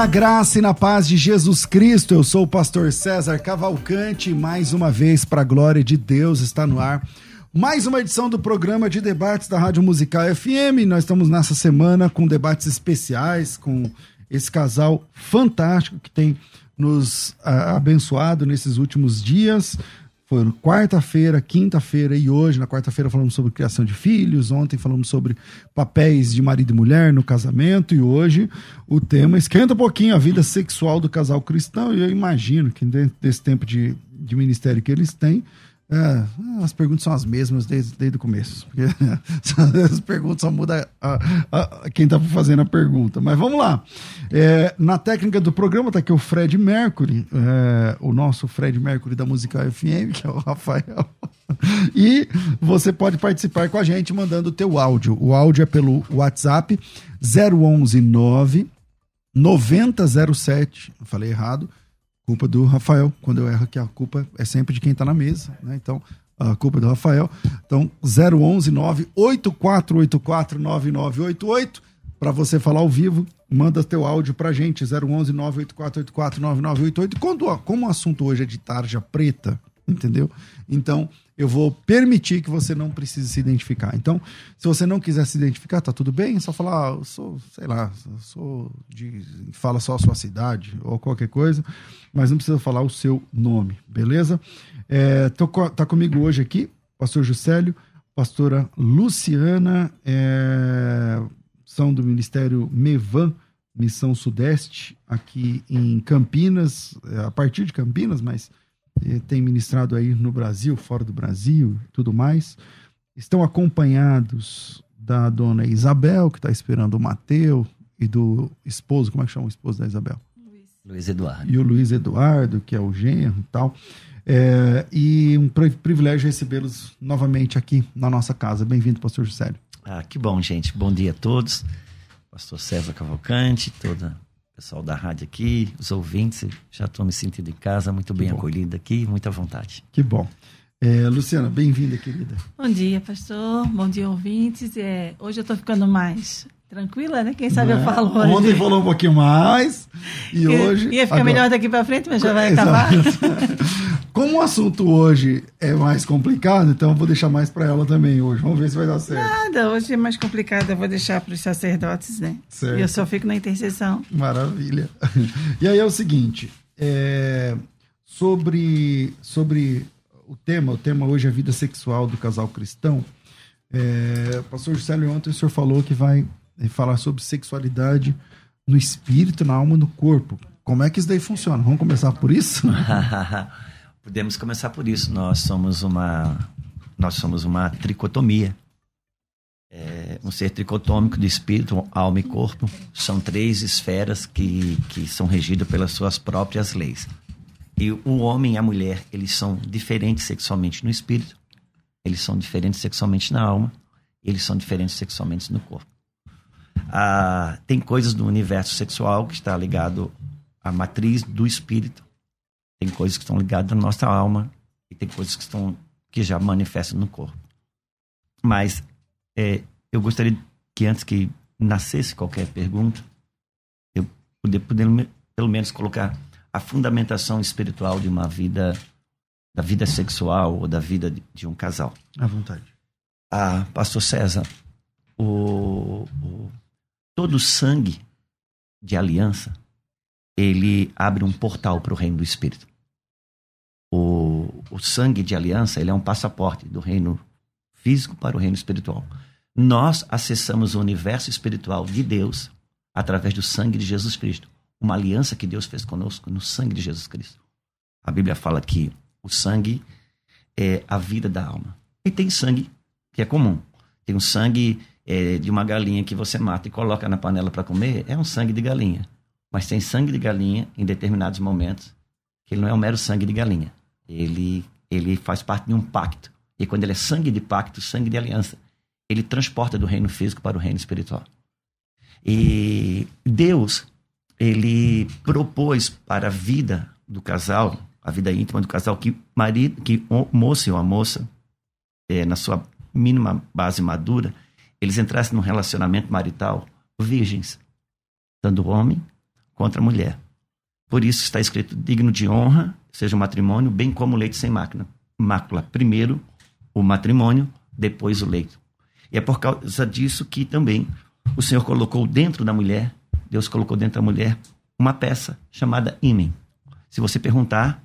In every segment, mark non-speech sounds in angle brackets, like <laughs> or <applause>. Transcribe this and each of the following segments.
Na graça e na paz de Jesus Cristo. Eu sou o pastor César Cavalcante, mais uma vez para a glória de Deus está no ar. Mais uma edição do programa de debates da Rádio Musical FM. Nós estamos nessa semana com debates especiais com esse casal fantástico que tem nos uh, abençoado nesses últimos dias. Foi quarta-feira, quinta-feira e hoje. Na quarta-feira falamos sobre criação de filhos, ontem falamos sobre papéis de marido e mulher no casamento e hoje o tema esquenta um pouquinho a vida sexual do casal cristão e eu imagino que dentro desse tempo de, de ministério que eles têm, é, as perguntas são as mesmas desde, desde o começo. Porque <laughs> as perguntas só muda a, a, quem está fazendo a pergunta. Mas vamos lá. É, na técnica do programa está aqui o Fred Mercury, é, o nosso Fred Mercury da Musical FM, que é o Rafael. E você pode participar com a gente mandando o teu áudio. O áudio é pelo WhatsApp 011 9 9007. Falei errado culpa do Rafael. Quando eu erro aqui, a culpa é sempre de quem está na mesa, né? Então, a culpa é do Rafael. Então, 011 98484 9988 para você falar ao vivo, manda teu áudio pra gente 011 98484 9988. Quando, como o assunto hoje é de tarja preta, entendeu? Então, eu vou permitir que você não precise se identificar. Então, se você não quiser se identificar, tá tudo bem, é só falar, ah, eu sou, sei lá, sou de. fala só a sua cidade ou qualquer coisa, mas não precisa falar o seu nome, beleza? É, tô, tá comigo hoje aqui, pastor Juscelio, pastora Luciana, é, são do Ministério Mevan, Missão Sudeste, aqui em Campinas, é, a partir de Campinas, mas tem ministrado aí no Brasil, fora do Brasil tudo mais. Estão acompanhados da dona Isabel, que está esperando o Mateu, e do esposo, como é que chama o esposo da Isabel? Luiz. Luiz Eduardo. E o Luiz Eduardo, que é o genro e tal. É, e um privilégio recebê-los novamente aqui na nossa casa. Bem-vindo, pastor Juscelio. Ah, que bom, gente. Bom dia a todos. Pastor César Cavalcante, toda pessoal da rádio aqui, os ouvintes, já estou me sentindo em casa, muito bem acolhida aqui, muita vontade. Que bom. É, Luciana, bem-vinda, querida. Bom dia, pastor. Bom dia, ouvintes. É, hoje eu estou ficando mais tranquila, né? Quem sabe eu é? falo hoje. Ontem falou um pouquinho mais e <laughs> hoje. Ia ficar agora... melhor daqui para frente, mas já vai acabar. <laughs> Como o assunto hoje é mais complicado, então eu vou deixar mais para ela também hoje. Vamos ver se vai dar certo. Nada, hoje é mais complicado, eu vou deixar para os sacerdotes, né? Certo. E eu só fico na intercessão. Maravilha. <laughs> E aí é o seguinte, é, sobre, sobre o tema, o tema hoje é a vida sexual do casal cristão. É, pastor Juscelio, ontem o senhor falou que vai falar sobre sexualidade no espírito, na alma e no corpo. Como é que isso daí funciona? Vamos começar por isso? <laughs> Podemos começar por isso. Nós somos uma, nós somos uma tricotomia. É, um ser tricotômico de espírito, alma e corpo. São três esferas que, que são regidas pelas suas próprias leis. E o homem e a mulher, eles são diferentes sexualmente no espírito, eles são diferentes sexualmente na alma, eles são diferentes sexualmente no corpo. Ah, tem coisas do universo sexual que está ligado à matriz do espírito tem coisas que estão ligadas à nossa alma e tem coisas que estão que já manifesta no corpo. Mas é, eu gostaria que antes que nascesse qualquer pergunta, eu poder, poder pelo menos colocar a fundamentação espiritual de uma vida, da vida sexual ou da vida de, um casal. À vontade. Ah, Pastor César, o, o, todo sangue de aliança, ele abre um portal para o reino do Espírito. O, o sangue de aliança, ele é um passaporte do reino físico para o reino espiritual. Nós acessamos o universo espiritual de Deus através do sangue de Jesus Cristo. Uma aliança que Deus fez conosco no sangue de Jesus Cristo. A Bíblia fala que o sangue é a vida da alma. E tem sangue que é comum. Tem um sangue é, de uma galinha que você mata e coloca na panela para comer, é um sangue de galinha. Mas tem sangue de galinha em determinados momentos que ele não é um mero sangue de galinha. Ele, ele faz parte de um pacto. E quando ele é sangue de pacto, sangue de aliança, ele transporta do reino físico para o reino espiritual. E Deus, ele propôs para a vida do casal, a vida íntima do casal, que marido, que moço ou a moça, é, na sua mínima base madura, eles entrassem num relacionamento marital virgens, tanto homem contra mulher. Por isso está escrito digno de honra, seja o matrimônio, bem como leite sem máquina. Mácula. Primeiro o matrimônio, depois o leito. E é por causa disso que também o Senhor colocou dentro da mulher, Deus colocou dentro da mulher, uma peça chamada ímen. Se você perguntar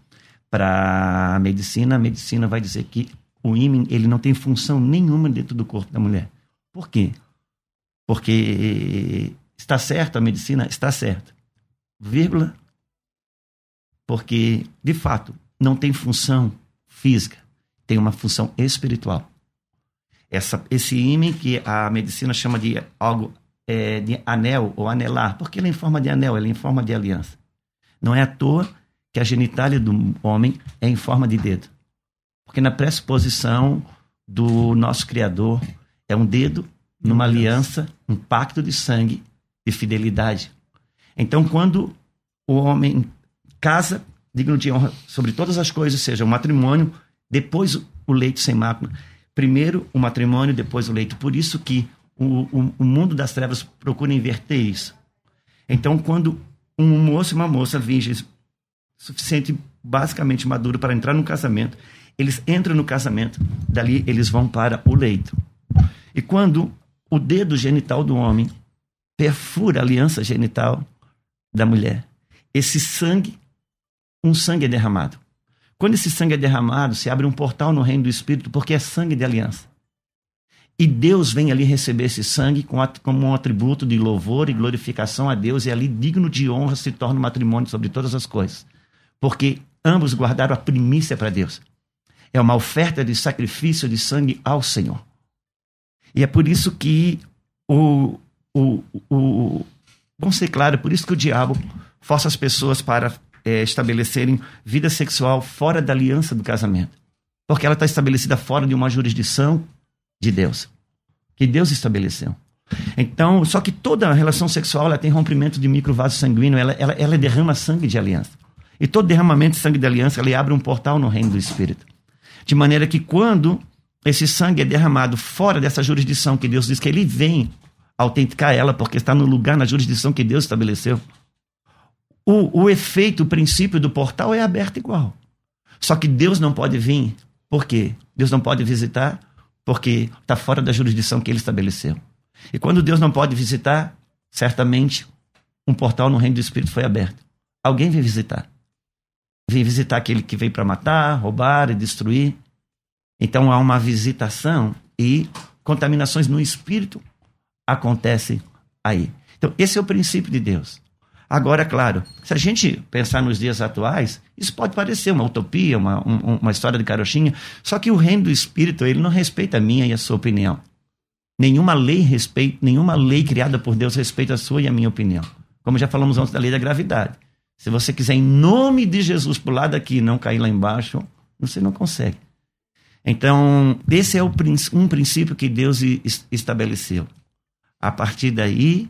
para a medicina, a medicina vai dizer que o ímen ele não tem função nenhuma dentro do corpo da mulher. Por quê? Porque está certo a medicina? Está certo. Vírgula. Porque, de fato, não tem função física, tem uma função espiritual. Essa, esse ímã que a medicina chama de algo é, de anel ou anelar, porque ele é em forma de anel, ele é em forma de aliança. Não é à toa que a genitália do homem é em forma de dedo. Porque na pressuposição do nosso Criador, é um dedo numa aliança, um pacto de sangue e fidelidade. Então, quando o homem casa, digno de honra sobre todas as coisas, seja o matrimônio, depois o leito sem mácula, primeiro o matrimônio, depois o leito. Por isso que o, o, o mundo das trevas procura inverter isso. Então, quando um moço e uma moça virgem, suficiente, basicamente maduro para entrar no casamento, eles entram no casamento, dali eles vão para o leito. E quando o dedo genital do homem perfura a aliança genital da mulher, esse sangue, um sangue é derramado. Quando esse sangue é derramado, se abre um portal no reino do Espírito, porque é sangue de aliança. E Deus vem ali receber esse sangue como um atributo de louvor e glorificação a Deus, e ali digno de honra se torna um matrimônio sobre todas as coisas. Porque ambos guardaram a primícia para Deus. É uma oferta de sacrifício de sangue ao Senhor. E é por isso que o, o, o vamos ser claro, é por isso que o diabo força as pessoas para é, estabelecerem vida sexual fora da aliança do casamento. Porque ela está estabelecida fora de uma jurisdição de Deus, que Deus estabeleceu. Então, só que toda relação sexual ela tem rompimento de microvaso sanguíneo, ela, ela, ela derrama sangue de aliança. E todo derramamento de sangue de aliança, ele abre um portal no reino do Espírito. De maneira que quando esse sangue é derramado fora dessa jurisdição que Deus diz que ele vem autenticar ela, porque está no lugar, na jurisdição que Deus estabeleceu. O, o efeito, o princípio do portal é aberto igual. Só que Deus não pode vir. Por quê? Deus não pode visitar porque está fora da jurisdição que ele estabeleceu. E quando Deus não pode visitar, certamente um portal no reino do Espírito foi aberto. Alguém vem visitar. Vem visitar aquele que veio para matar, roubar e destruir. Então há uma visitação e contaminações no espírito acontecem aí. Então, esse é o princípio de Deus. Agora, claro, se a gente pensar nos dias atuais, isso pode parecer uma utopia, uma, um, uma história de carochinha, só que o reino do espírito, ele não respeita a minha e a sua opinião. Nenhuma lei respeita, nenhuma lei criada por Deus respeita a sua e a minha opinião. Como já falamos antes da lei da gravidade. Se você quiser, em nome de Jesus, pular daqui e não cair lá embaixo, você não consegue. Então, esse é um princípio que Deus estabeleceu. A partir daí,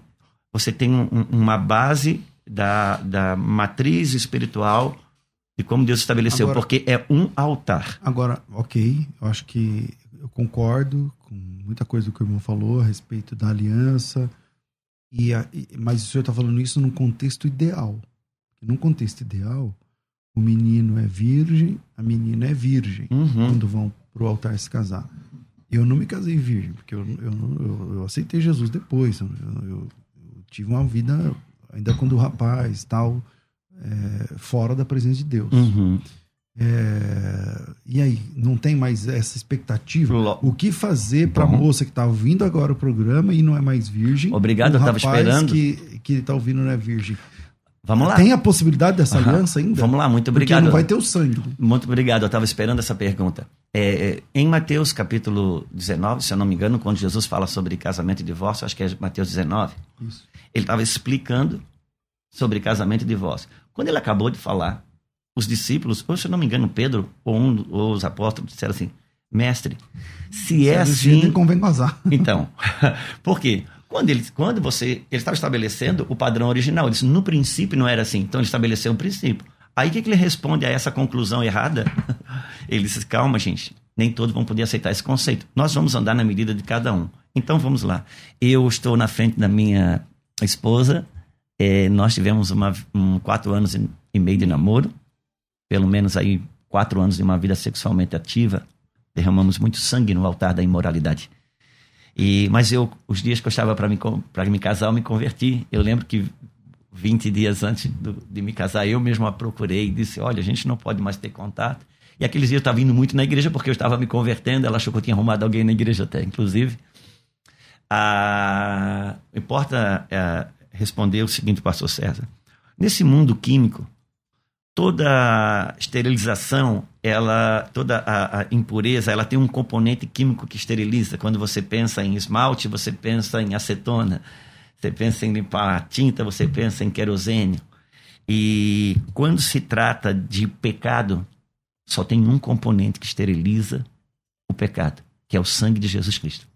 você tem um, uma base da, da matriz espiritual de como Deus estabeleceu, Agora- porque é um altar. Agora, ok, eu acho que eu concordo com muita coisa que o irmão falou a respeito da aliança, e a- e- mas o senhor está falando isso num contexto ideal. Num contexto ideal, o menino é virgem, a menina é virgem, Uhum. quando vão pro altar se casar. Eu não me casei virgem, porque eu, eu, eu- eu aceitei Jesus depois. Eu- eu tive uma vida, ainda quando rapaz, tal, é, fora da presença de Deus. Uhum. É, e aí, não tem mais essa expectativa? O que fazer para a moça que está ouvindo agora o programa e não é mais virgem? Obrigado, eu tava rapaz esperando. Que, que tá ouvindo não é virgem. Vamos lá. Tem a possibilidade dessa Aham. aliança ainda? Vamos lá, muito Porque obrigado. não vai ter o sangue. Muito obrigado, eu estava esperando essa pergunta. É, é, em Mateus capítulo 19, se eu não me engano, quando Jesus fala sobre casamento e divórcio, acho que é Mateus 19, Isso. ele estava explicando sobre casamento e divórcio. Quando ele acabou de falar, os discípulos, ou se eu não me engano, Pedro ou, um, ou os apóstolos disseram assim: Mestre, se é Desse jeito, assim. convém casar. Então, <laughs> por quê? Quando, ele, quando você. Ele estava estabelecendo o padrão original. Ele disse, no princípio não era assim. Então ele estabeleceu um princípio. Aí o que, que ele responde a essa conclusão errada? <laughs> Ele disse, calma, gente. Nem todos vão poder aceitar esse conceito. Nós vamos andar na medida de cada um. Então vamos lá. Eu estou na frente da minha esposa. eh, nós tivemos uma, um, quatro anos e meio de namoro. Pelo menos aí quatro anos de uma vida sexualmente ativa. Derramamos muito sangue no altar da imoralidade. E, mas eu, os dias que eu estava para me, me casar, eu me converti. Eu lembro que 20 dias antes do- de me casar, eu mesmo a procurei e disse: Olha, a gente não pode mais ter contato. E aqueles dias eu estava indo muito na igreja porque eu estava me convertendo. Ela achou que eu tinha arrumado alguém na igreja até, inclusive. Ah, importa é, responder o seguinte, pastor César. Nesse mundo químico, toda esterilização, ela, toda a, a impureza, ela tem um componente químico que esteriliza. Quando você pensa em esmalte, você pensa em acetona. Você pensa em limpar a tinta, você pensa em querosene. E quando se trata de pecado, só tem um componente que esteriliza o pecado, que é o sangue de Jesus Cristo.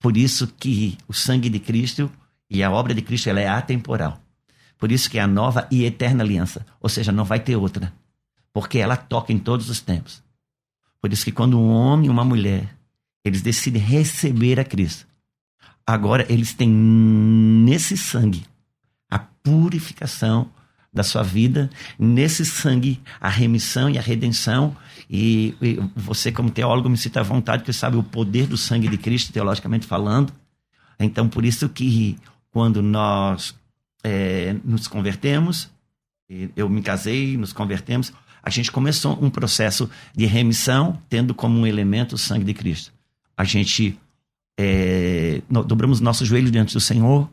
Por isso que o sangue de Cristo e a obra de Cristo ela é atemporal. Por isso que é a nova e eterna aliança. Ou seja, não vai ter outra. Porque ela toca em todos os tempos. Por isso que quando um homem e uma mulher, eles decidem receber a Cristo, agora eles têm nesse sangue a purificação da sua vida, nesse sangue a remissão e a redenção. E, e você, como teólogo, me cita à vontade, que sabe o poder do sangue de Cristo, teologicamente falando. Então, por isso que quando nós é, nos convertemos, eu me casei, nos convertemos, a gente começou um processo de remissão, tendo como um elemento o sangue de Cristo. A gente é, dobramos nosso joelho diante do Senhor,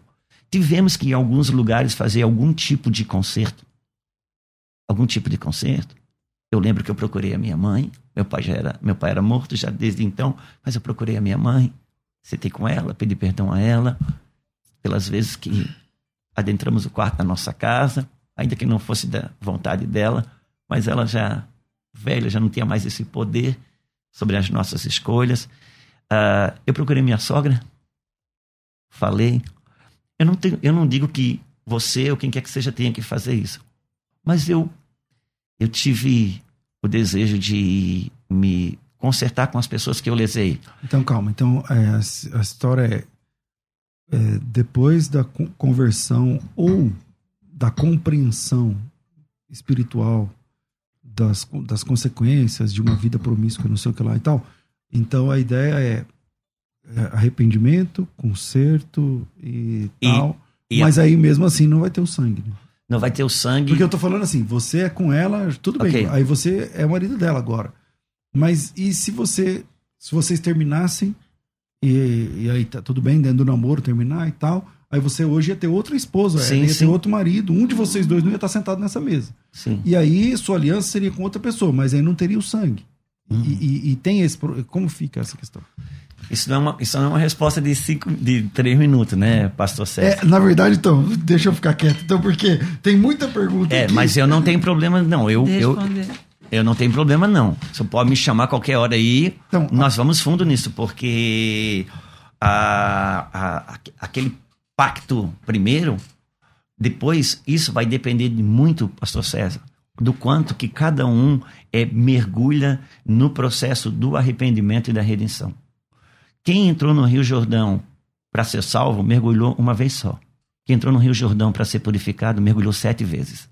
tivemos que em alguns lugares fazer algum tipo de conserto. Algum tipo de conserto. Eu lembro que eu procurei a minha mãe, meu pai já era, meu pai era morto já desde então, mas eu procurei a minha mãe, sentei com ela, pedi perdão a ela pelas vezes que adentramos o quarto da nossa casa, ainda que não fosse da vontade dela, mas ela já velha, já não tinha mais esse poder sobre as nossas escolhas. Ah, eu procurei minha sogra, falei. Eu não, tenho, eu não digo que você ou quem quer que seja tenha que fazer isso, mas eu, eu tive o desejo de me consertar com as pessoas que eu lesei. Então, calma. Então, é, a, história é, é, depois da con- conversão ou da compreensão espiritual das, das consequências de uma vida promíscua, não sei o que lá e tal. Então, a ideia é, é arrependimento, conserto e, E- tal. e mas aí, mesmo assim, não vai ter o sangue. né? Não vai ter o sangue. Porque eu tô falando assim, você é com ela, tudo bem. Ok. Aí você é o marido dela agora. Mas e se você se vocês terminassem e, e aí tá tudo bem dentro do namoro terminar e tal, aí você hoje ia ter outra esposa, Sim, ia sim. ter outro marido, um de vocês dois não ia estar sentado nessa mesa. Sim. E aí sua aliança seria com outra pessoa, mas aí não teria o sangue. Uhum. E, e- e tem esse como fica essa questão? Isso não, é uma, isso não é uma resposta de, cinco, de três minutos, né, pastor César? É, na verdade, então, deixa eu ficar quieto, então, porque tem muita pergunta. É, aqui. mas eu não tenho problema, não. Eu, eu, Responder. eu não tenho problema, não. Você pode me chamar qualquer hora aí. Então, nós vamos fundo nisso, porque a, a- aquele pacto primeiro, depois isso vai depender de muito, pastor César, do quanto que cada um é, mergulha no processo do arrependimento e da redenção. Quem entrou no Rio Jordão para ser salvo, mergulhou uma vez só. Quem entrou no Rio Jordão para ser purificado, mergulhou sete vezes.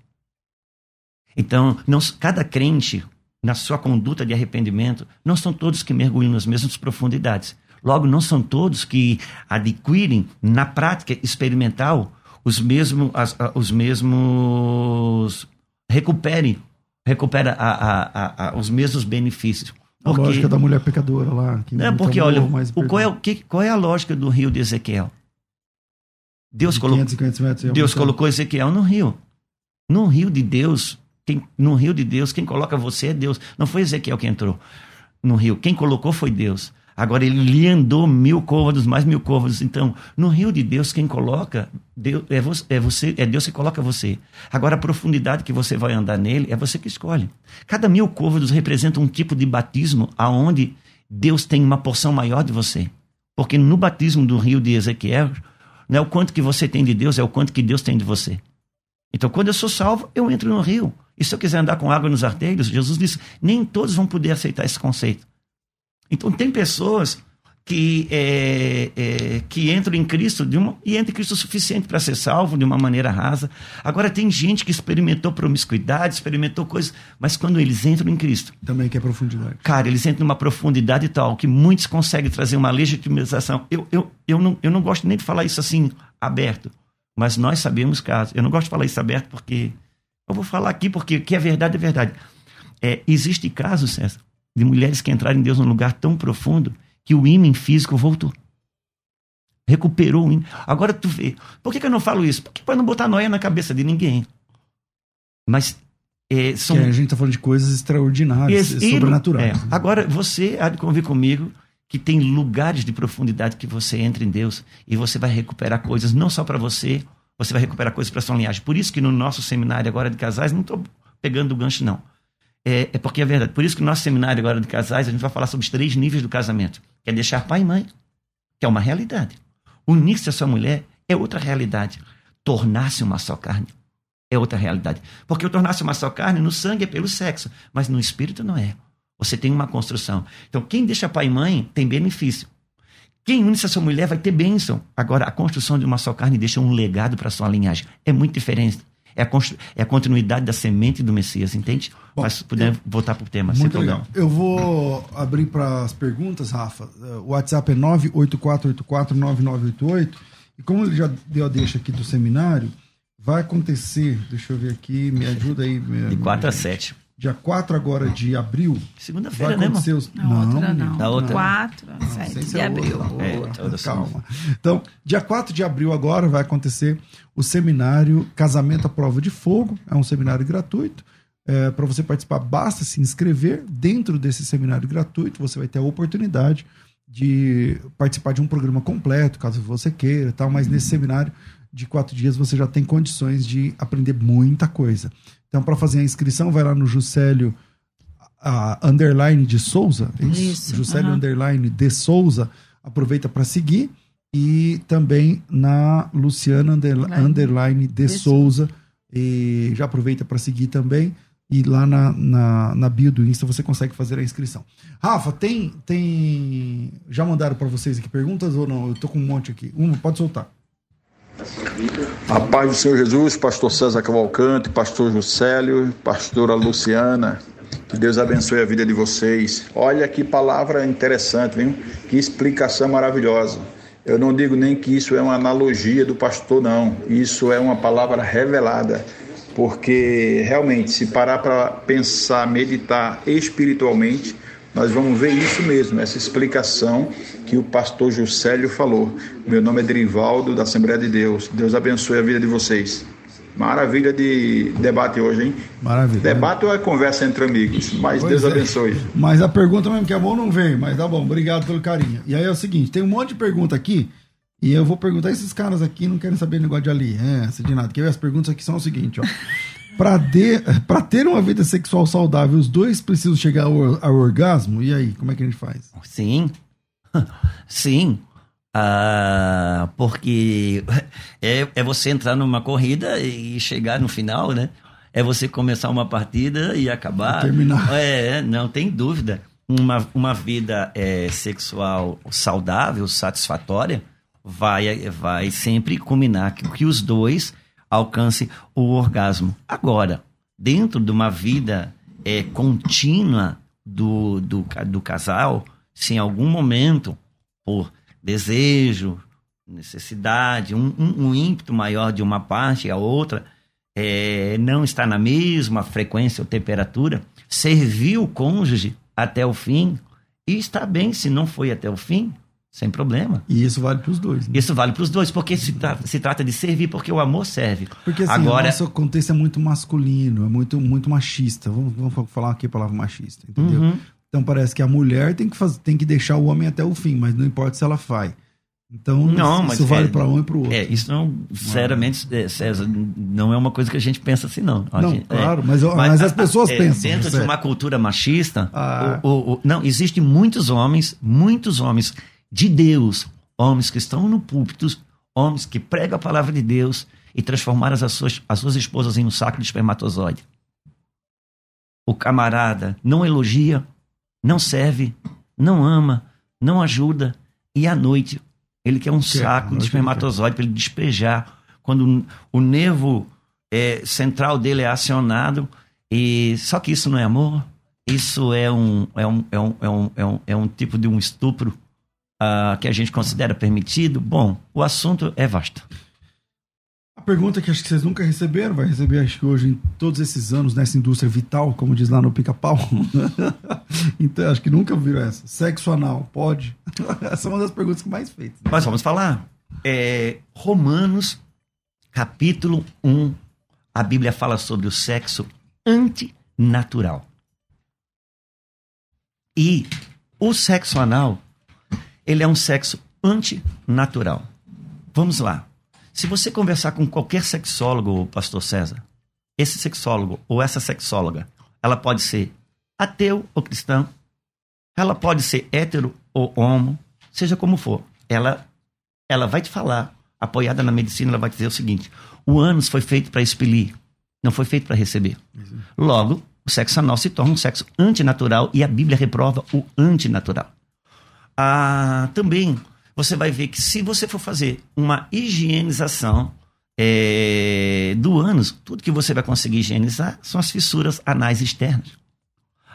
Então, não, cada crente, na sua conduta de arrependimento, não são todos que mergulham nas mesmas profundidades. Logo, não são todos que adquirem, na prática experimental, os mesmos, as, os mesmos recuperem, recupera a, a, a, os mesmos benefícios. Porque, a lógica da mulher pecadora lá. Que é porque, olha, o, qual, é, o que, qual é a lógica do rio de Ezequiel? Deus, colo... Deus colocou Ezequiel no rio. No rio de Deus, quem, no rio de Deus, quem coloca você é Deus. Não foi Ezequiel que entrou no rio. Quem colocou foi Deus. Agora ele lhe andou mil côvados, mais mil côvados. Então, no rio de Deus, quem coloca Deus, é, você, é você, é Deus que coloca você. Agora, a profundidade que você vai andar nele é você que escolhe. Cada mil côvados representa um tipo de batismo aonde Deus tem uma porção maior de você. Porque no batismo do rio de Ezequiel, não é o quanto que você tem de Deus, é o quanto que Deus tem de você. Então, quando eu sou salvo, eu entro no rio. E se eu quiser andar com água nos arteiros, Jesus disse: nem todos vão poder aceitar esse conceito. Então, tem pessoas que, é, é, que entram em Cristo de uma, e entram em Cristo o suficiente para ser salvo de uma maneira rasa. Agora, tem gente que experimentou promiscuidade, experimentou coisas, mas quando eles entram em Cristo. Também que é profundidade. Cara, eles entram numa profundidade tal que muitos conseguem trazer uma legitimização. Eu, eu, eu, não, eu não gosto nem de falar isso assim, aberto, mas nós sabemos casos. Eu não gosto de falar isso aberto porque. Eu vou falar aqui porque o que é verdade é verdade. É, existe casos, César, de mulheres que entraram em Deus num lugar tão profundo que o ímã físico voltou. Recuperou o ímã. Agora tu vê. Por que, que eu não falo isso? Porque para não botar noia na cabeça de ninguém. Mas é, são... a gente está falando de coisas extraordinárias, sobrenaturais. É. Agora, você há de convir comigo que tem lugares de profundidade que você entra em Deus e você vai recuperar coisas não só para você, você vai recuperar coisas para sua linhagem. Por isso que no nosso seminário agora de casais, não estou pegando o gancho, não. É, é, porque é verdade. Por isso que no nosso seminário agora de casais, a gente vai falar sobre os três níveis do casamento. Que é deixar pai e mãe, que é uma realidade. Unir-se a sua mulher é outra realidade. Tornar-se uma só carne é outra realidade. Porque o tornar-se uma só carne no sangue é pelo sexo, mas no espírito não é. Você tem uma construção. Então, quem deixa pai e mãe tem benefício. Quem une-se a sua mulher vai ter bênção. Agora, a construção de uma só carne deixa um legado para sua linhagem. É muito diferente. É a, é a continuidade da semente do Messias, entende? Bom, Mas podemos voltar para o tema. Muito legal. Eu vou abrir para as perguntas, Rafa. O WhatsApp é 984849988. E como ele já deu a deixa aqui do seminário, vai acontecer, deixa eu ver aqui, me ajuda aí. Minha, de 4 a 7 dia 4 agora de abril. Segunda-feira, né? Os... Não, não, outra não. Da outra. 4 a 7 de abril. É, calma. Então, dia 4 de abril agora vai acontecer o seminário Casamento à Prova de Fogo. É um seminário gratuito. É, Para você participar, basta se inscrever. Dentro desse seminário gratuito, você vai ter a oportunidade de participar de um programa completo, caso você queira, tal. Mas nesse seminário de quatro dias você já tem condições de aprender muita coisa. Então, para fazer a inscrição, vai lá no Juscelio a underline de Souza, é isso? isso Juscelio uhum. underline de Souza, aproveita para seguir e também na Luciana underline, underline de, de Souza, e já aproveita para seguir também e lá na, na, na, bio do Insta você consegue fazer a inscrição. Rafa, tem tem já mandaram para vocês aqui perguntas ou não? Eu tô com um monte aqui. Uma, pode soltar. A paz do Senhor Jesus, pastor César Cavalcante, pastor Juscelio, pastora Luciana, que Deus abençoe a vida de vocês. Olha que palavra interessante, viu? Que explicação maravilhosa. Eu não digo nem que isso é uma analogia do pastor, não. Isso é uma palavra revelada. Porque realmente, se parar para pensar, meditar espiritualmente, nós vamos ver isso mesmo, essa explicação que o pastor Juscelio falou. Meu nome é Drivaldo, da Assembleia de Deus. Deus abençoe a vida de vocês. Maravilha de debate hoje, hein? Maravilha. Debate ou é conversa entre amigos? Mas pois Deus é. abençoe. Mas a pergunta mesmo que a mão não veio, mas tá bom, obrigado pelo carinho. E aí é o seguinte: tem um monte de pergunta aqui, e eu vou perguntar, esses caras aqui não querem saber negócio de ali, é, de nada. Que as perguntas aqui são o seguinte, ó. <laughs> Para ter uma vida sexual saudável, os dois precisam chegar ao, ao, orgasmo? E aí, como é que a gente faz? Sim. <laughs> Sim. Ah, porque é, é você entrar numa corrida e chegar no final, né? é você começar uma partida e acabar. terminar. É, não tem dúvida. Uma, uma vida é, sexual saudável, satisfatória, vai, vai sempre culminar que, que os dois alcancem o orgasmo. Agora, dentro de uma vida é, contínua do, do, do casal, se em algum momento, por desejo, necessidade, um, um, um ímpeto maior de uma parte e a outra, é, não está na mesma frequência ou temperatura, servir o cônjuge até o fim e está bem se não foi até o fim, sem problema. E isso vale para os dois. Né? Isso vale para os dois, porque se, tra se, trata de servir, porque o amor serve. Porque assim, Agora... o nosso contexto é muito masculino, é muito, muito machista. Vamos, vamos falar aqui a palavra machista, entendeu? Uhum. Então parece que a mulher tem que, fazer, tem que deixar o homem até o fim, mas não importa se ela faz. Então, não, isso vale é, para um e para o outro. É, isso não, sinceramente, é, César, não é uma coisa que a gente pensa assim, não. Não, gente, claro, é, mas, mas, mas, as pessoas é, pensam. Dentro de uma cultura machista, ah. o, o, o, não, existem muitos homens, muitos homens de Deus, homens que estão no púlpito, homens que pregam a palavra de Deus e transformaram as suas, as suas esposas em um saco de espermatozoide. O camarada não elogia, não serve, não ama, não ajuda, e à noite ele quer um que saco é, de espermatozoide para ele despejar. Quando o nervo é, central dele é acionado. E só que isso não é amor. Isso é um, é um, é um, é um, é um, é um tipo de um estupro uh, que a gente considera permitido. Bom, o assunto é vasto pergunta que acho que vocês nunca receberam, vai receber acho que hoje em todos esses anos nessa indústria vital, como diz lá no pica-pau. <laughs> então acho que nunca viram essa. Sexo anal, pode? <laughs> essa é uma das perguntas que mais feitas. Né? Mas vamos falar. É, Romanos, capítulo 1, a Bíblia fala sobre o sexo antinatural. E o sexo anal, ele é um sexo antinatural. Vamos lá. Se você conversar com qualquer sexólogo, pastor César, esse sexólogo ou essa sexóloga, ela pode ser ateu ou cristão, ela pode ser hétero ou homo, seja como for. Ela, ela vai te falar, apoiada na medicina, ela vai te dizer o seguinte: o ânus foi feito para expelir, não foi feito para receber. Logo, o sexo anal se torna um sexo antinatural e a Bíblia reprova o antinatural. Ah, também você vai ver que se você for fazer uma higienização é, do ânus, tudo que você vai conseguir higienizar são as fissuras anais externas.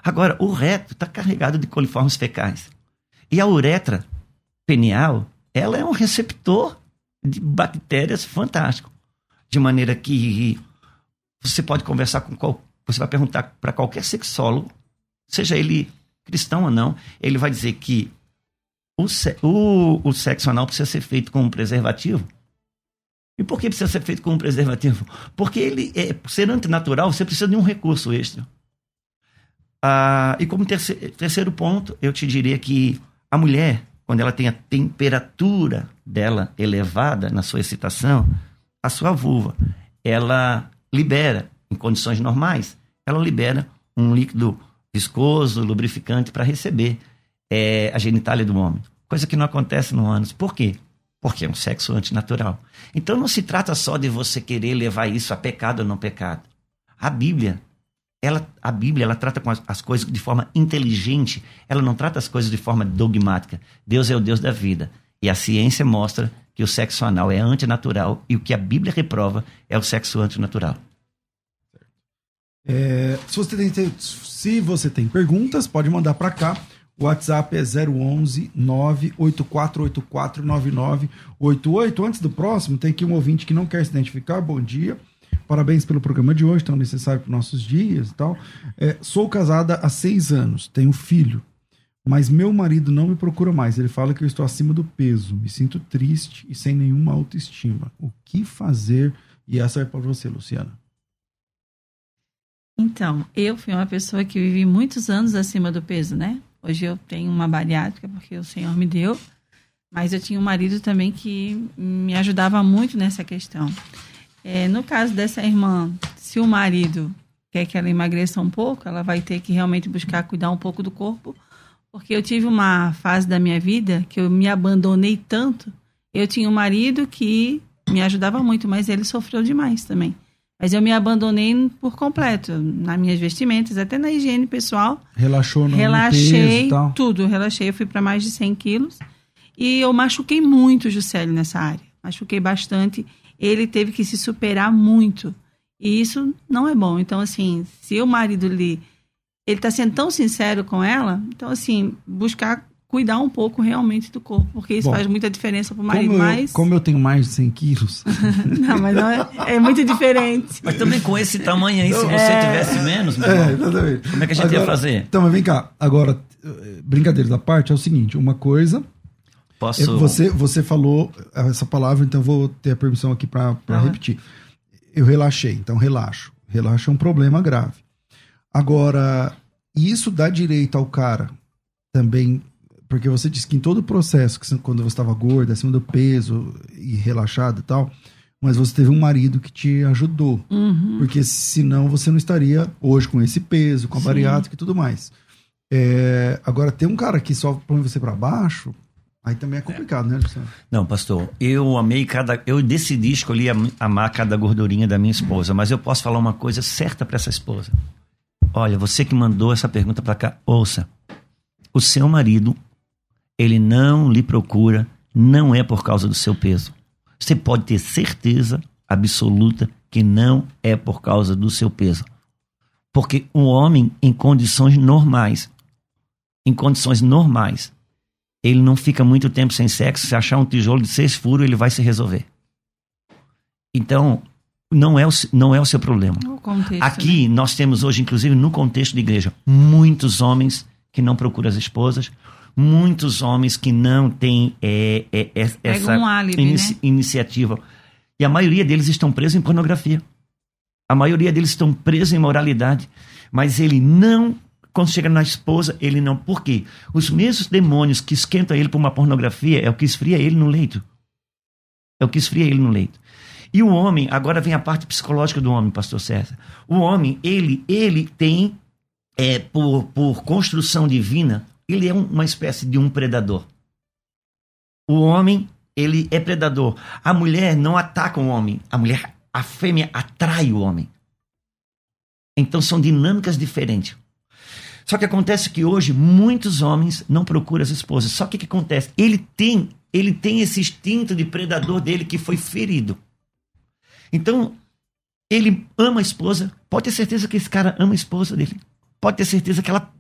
Agora, o reto está carregado de coliformes fecais. E a uretra penial, ela é um receptor de bactérias fantástico. De maneira que você pode conversar com qual, você vai perguntar para qualquer sexólogo, seja ele cristão ou não, ele vai dizer que o, o, o sexo anal precisa ser feito com um preservativo. E por que precisa ser feito com um preservativo? Porque ele, é, ser antinatural, você precisa de um recurso extra. Ah, e como terceiro, terceiro ponto, eu te diria que a mulher, quando ela tem a temperatura dela elevada na sua excitação, a sua vulva, ela libera, em condições normais, ela libera um líquido viscoso, lubrificante para receber é, a genitália do homem. Coisa que não acontece no ânus. Por quê? Porque é um sexo antinatural. Então não se trata só de você querer levar isso a pecado ou não pecado. A Bíblia, ela, a Bíblia, ela trata com as, as coisas de forma inteligente. Ela não trata as coisas de forma dogmática. Deus é o Deus da vida. E a ciência mostra que o sexo anal é antinatural e o que a Bíblia reprova é o sexo antinatural. É, se, você tem, se você tem perguntas, pode mandar para cá. O WhatsApp é 011 98484 9988. Antes do próximo, tem aqui um ouvinte que não quer se identificar. Bom dia. Parabéns pelo programa de hoje, tão necessário para nossos dias e tal. É, sou casada há seis anos, tenho filho, mas meu marido não me procura mais. Ele fala que eu estou acima do peso, me sinto triste e sem nenhuma autoestima. O que fazer? E essa é para você, Luciana. Então, eu fui uma pessoa que vivi muitos anos acima do peso, né? Hoje eu tenho uma bariátrica porque o Senhor me deu, mas eu tinha um marido também que me ajudava muito nessa questão. É, no caso dessa irmã, se o marido quer que ela emagreça um pouco, ela vai ter que realmente buscar cuidar um pouco do corpo, porque eu tive uma fase da minha vida que eu me abandonei tanto. Eu tinha um marido que me ajudava muito, mas ele sofreu demais também. Mas eu me abandonei por completo, nas minhas vestimentas, até na higiene pessoal. Relaxou no Relaxei peso tudo, relaxei. Eu fui para mais de 100 quilos. E eu machuquei muito o Juscelio nessa área. Machuquei bastante. Ele teve que se superar muito. E isso não é bom. Então, assim, se o marido lhe. Ele está sendo tão sincero com ela, então, assim, buscar cuidar um pouco realmente do corpo, porque isso Bom, faz muita diferença para o marido. Como eu, Mas. como eu tenho mais de 100 quilos, <laughs> Não, mas não é, é muito diferente. Mas também com esse tamanho aí, se você É. tivesse menos, meu É, exatamente. como é que a gente ia fazer? Então, mas vem cá. Agora, brincadeiras à parte, é o seguinte: uma coisa. Posso. é, você, você falou essa palavra, então eu vou ter a permissão aqui para Aham. repetir. Eu relaxei, então relaxo. Relaxo é um problema grave. Agora, isso dá direito ao cara também. Porque você disse que em todo o processo, que você- quando você estava gorda, acima do peso e relaxado e tal, mas você teve um marido que te ajudou. Uhum. Porque senão você não estaria hoje com esse peso, com a Sim. bariátrica e tudo mais. É, agora, tem um cara que só põe você para baixo, aí também é complicado, né, Luciano? Não, pastor, eu amei cada. Eu decidi escolher am- amar cada gordurinha da minha esposa, mas eu posso falar uma coisa certa para essa esposa. Olha, você que mandou essa pergunta para cá, ouça. O seu marido, ele não lhe procura, não é por causa do seu peso. Você pode ter certeza absoluta que não é por causa do seu peso. Porque um homem em condições normais, em condições normais, ele não fica muito tempo sem sexo. Se achar um tijolo de seis furos, ele vai se resolver. Então, não é o, não é o seu problema. O contexto, Aqui nós temos hoje, inclusive no contexto de igreja, muitos homens que não procuram as esposas, muitos homens que não têm é, é, é, essa um álibi, inici- né? iniciativa. E a maioria deles estão presos em pornografia. A maioria deles estão presos em moralidade. Mas ele não, quando chega na esposa, ele não. Por quê? Os mesmos demônios que esquentam ele por uma pornografia é o que esfria ele no leito. É o que esfria ele no leito. E o homem, agora vem a parte psicológica do homem, pastor César. O homem, ele, ele tem, é, por, por construção divina, ele é um- uma espécie de um predador. O homem, ele é predador. A mulher não ataca o homem. A mulher, a fêmea atrai o homem. Então são dinâmicas diferentes. Só que acontece que hoje muitos homens não procuram as esposas. Só que o que acontece? Ele tem, ele tem esse instinto de predador dele que foi ferido. Então, ele ama a esposa. Pode ter certeza que esse cara ama a esposa dele. Pode ter certeza que ela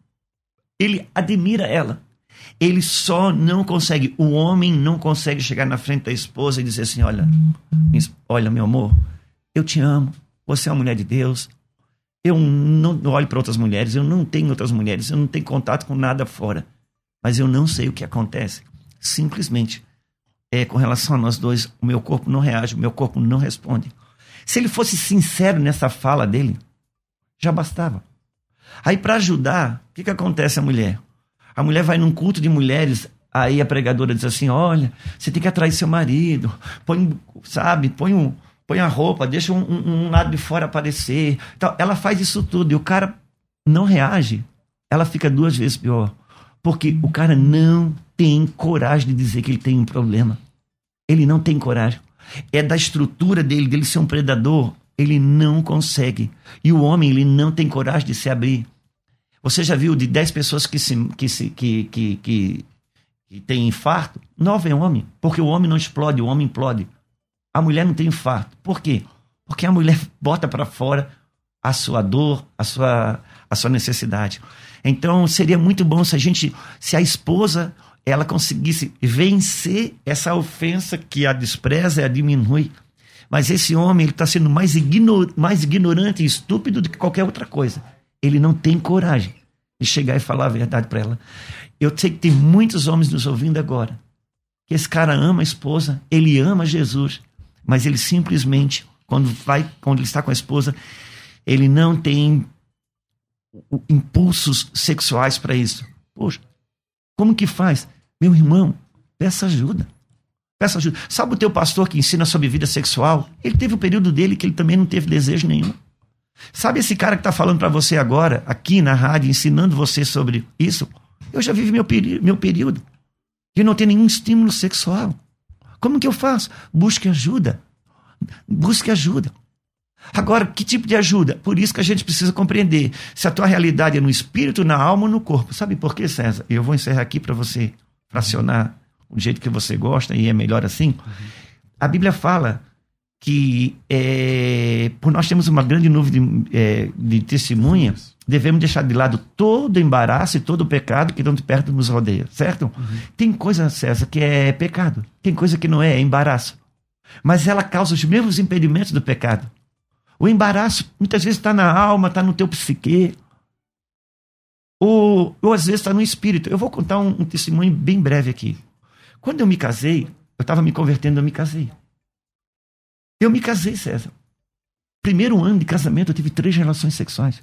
ele admira ela. Ele só não consegue, o homem não consegue chegar na frente da esposa e dizer assim: olha, olha, meu amor, eu te amo, você é uma mulher de Deus. Eu não olho para outras mulheres, eu não tenho outras mulheres, eu não tenho contato com nada fora. Mas eu não sei o que acontece. Simplesmente, é, com relação a nós dois, o meu corpo não reage, o meu corpo não responde. Se ele fosse sincero nessa fala dele, já bastava. Aí, para ajudar, o que, que acontece a mulher? A mulher vai num culto de mulheres, aí a pregadora diz assim: olha, você tem que atrair seu marido, põe, sabe, põe, um, põe a roupa, deixa um, um- um lado de fora aparecer. Então, ela faz isso tudo e o cara não reage, ela fica duas vezes pior. Porque o cara não tem coragem de dizer que ele tem um problema. Ele não tem coragem. É da estrutura dele, dele ser um predador. Ele não consegue. E o homem, ele não tem coragem de se abrir. Você já viu de 10 pessoas que, se, que, se, que, que, que, que tem infarto? 9 é homem. Porque o homem não explode, o homem implode. A mulher não tem infarto. Por quê? Porque a mulher <laughs> bota para fora a sua dor, a sua, a sua necessidade. Então seria muito bom se a gente, se a esposa ela conseguisse vencer essa ofensa que a despreza e a diminui. Mas esse homem ele está sendo mais, igno, mais ignorante e estúpido do que qualquer outra coisa. Ele não tem coragem de chegar e falar a verdade para ela. Eu sei que tem muitos homens nos ouvindo agora. Que esse cara ama a esposa, ele ama Jesus, mas ele simplesmente, quando vai, quando ele está com a esposa, ele não tem impulsos sexuais para isso. Poxa, como que faz? Meu irmão, peça ajuda. Peça ajuda. Sabe o teu pastor que ensina sobre vida sexual? Ele teve um período dele que ele também não teve desejo nenhum. Sabe esse cara que está falando para você agora, aqui na rádio, ensinando você sobre isso? Eu já vivi meu, meu período de não ter nenhum estímulo sexual. Como que eu faço? Busque ajuda. Busque ajuda. Agora, que tipo de ajuda? Por isso que a gente precisa compreender se a tua realidade é no espírito, na alma ou no corpo. Sabe por quê, César? Eu vou encerrar aqui para você fracionar do jeito que você gosta e é melhor assim. A Bíblia fala que é, por nós temos uma grande nuvem de, é, de testemunha, devemos deixar de lado todo o embaraço e todo o pecado que não de perto nos rodeia, certo? Uhum. Tem coisa, César, que é pecado. Tem coisa que não é, é embaraço. Mas ela causa os mesmos impedimentos do pecado. O embaraço muitas vezes está na alma, está no teu psique. Ou, ou às vezes está no espírito. Eu vou contar um, um testemunho bem breve aqui. Quando eu me casei, eu estava me convertendo, eu me casei. Eu me casei, César. Primeiro ano de casamento, eu tive três relações sexuais.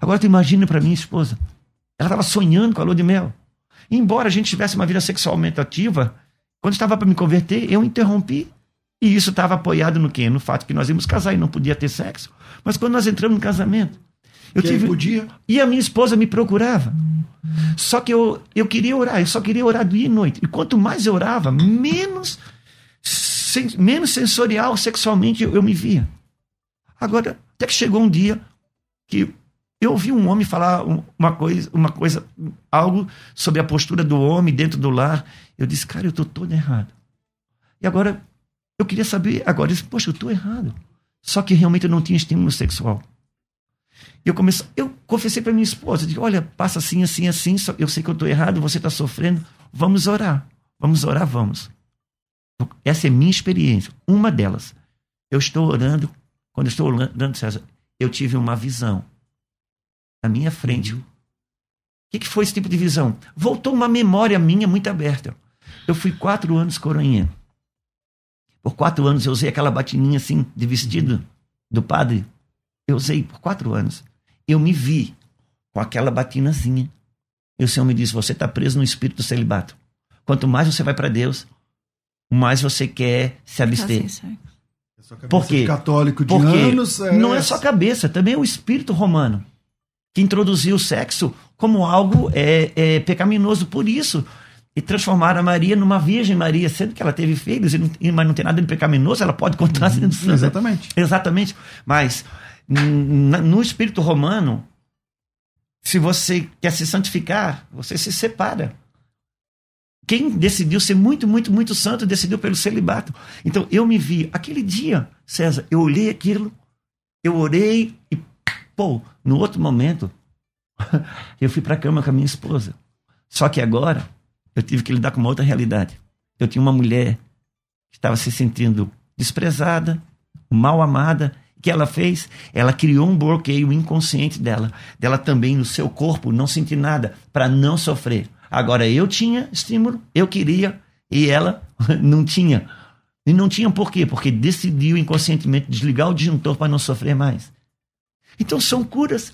Agora tu imagina para minha esposa. Ela estava sonhando com a lua de mel. Embora a gente tivesse uma vida sexualmente ativa, quando estava para me converter, eu interrompi. E isso estava apoiado no quê? No fato que nós íamos casar e não podia ter sexo. Mas quando nós entramos no casamento, eu que tive. Podia. E a minha esposa me procurava. Só que eu, eu queria orar, eu só queria orar dia e noite. E quanto mais eu orava, menos, sen, menos sensorial sexualmente eu, eu me via. Agora, até que chegou um dia que eu ouvi um homem falar uma coisa, uma coisa, algo sobre a postura do homem dentro do lar. Eu disse, cara, eu estou todo errado. E agora, eu queria saber, agora, eu disse, poxa, eu estou errado. Só que realmente eu não tinha estímulo sexual. Eu comecei, eu confessei para minha esposa, digo, olha, passa assim, assim, assim, eu sei que eu estou errado, você está sofrendo, vamos orar. Vamos orar, vamos. Essa é minha experiência, uma delas. Eu estou orando, quando eu estou orando, César, eu tive uma visão na minha frente. O que, que foi esse tipo de visão? Voltou uma memória minha muito aberta. Eu fui quatro anos coroinha. Por quatro anos eu usei aquela batininha assim, de vestido do padre. Eu usei por quatro anos. Eu me vi com aquela batinazinha. E o Senhor me disse: Você está preso no espírito do celibato. Quanto mais você vai para Deus, mais você quer se abster. Por quê? Católico de Porque anos. É... Não é só cabeça, também é o espírito romano que introduziu o sexo como algo é, é, pecaminoso. Por isso, e transformaram a Maria numa Virgem Maria, sendo que ela teve filhos, e não, mas não tem nada de pecaminoso, ela pode continuar sendo santa. Exatamente. Exatamente. Mas no espírito romano, se você quer se santificar, você se separa. Quem decidiu ser muito, muito, muito santo decidiu pelo celibato. Então eu me vi, aquele dia, César, eu olhei aquilo, eu orei e, pô, no outro momento, <laughs> eu fui para a cama com a minha esposa. Só que agora, eu tive que lidar com uma outra realidade. Eu tinha uma mulher que estava se sentindo desprezada, mal amada que ela fez? Ela criou um bloqueio inconsciente dela, dela também no seu corpo não sentir nada, para não sofrer. Agora eu tinha estímulo, eu queria, e ela <laughs> não tinha. E não tinha por quê? Porque decidiu inconscientemente desligar o disjuntor para não sofrer mais. Então são curas.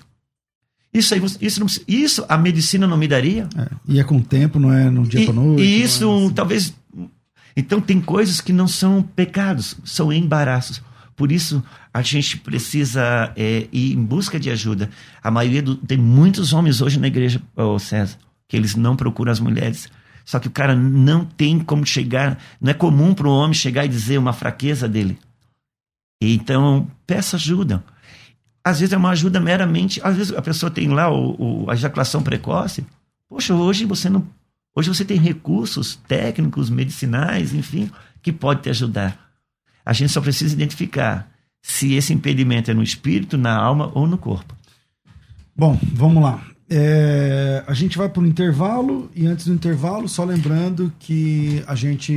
Isso, aí, isso, não, isso a medicina não me daria. É, e é com o tempo, não é no dia para noite. E isso é assim. talvez. Então tem coisas que não são pecados, são embaraços. Por isso, a gente precisa é, ir em busca de ajuda. A maioria do, tem muitos homens hoje na igreja, oh César, que eles não procuram as mulheres. Só que o cara não tem como chegar, não é comum para um homem chegar e dizer uma fraqueza dele. Então, peça ajuda. Às vezes é uma ajuda meramente, às vezes a pessoa tem lá o, o, a ejaculação precoce. Poxa, hoje você não, hoje você tem recursos técnicos, medicinais, enfim, que pode te ajudar. A gente só precisa identificar se esse impedimento é no espírito, na alma ou no corpo. Bom, vamos lá. É, a gente vai para o intervalo e antes do intervalo, só lembrando que a gente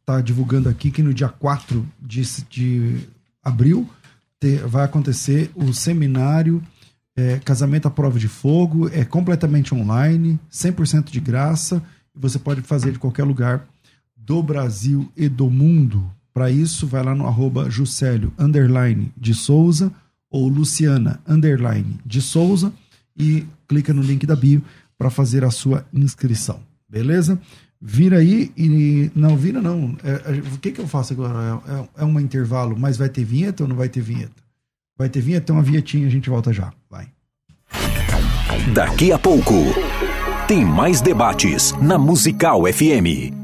está é, divulgando aqui que no dia 4 de, de abril te, vai acontecer o seminário é, Casamento à Prova de Fogo. É completamente online, 100% de graça. Você pode fazer de qualquer lugar do Brasil e do mundo. Para isso, vai lá no arroba Juscelio underline de Souza ou Luciana underline de Souza e clica no link da bio para fazer a sua inscrição. Beleza? Vira aí e. Não, vira não. É, é, o que, que eu faço agora? É, é, é um intervalo, mas vai ter vinheta ou não vai ter vinheta? Vai ter vinheta, tem uma vinhetinha, a gente volta já. Vai. Daqui a pouco, tem mais debates na Musical FM.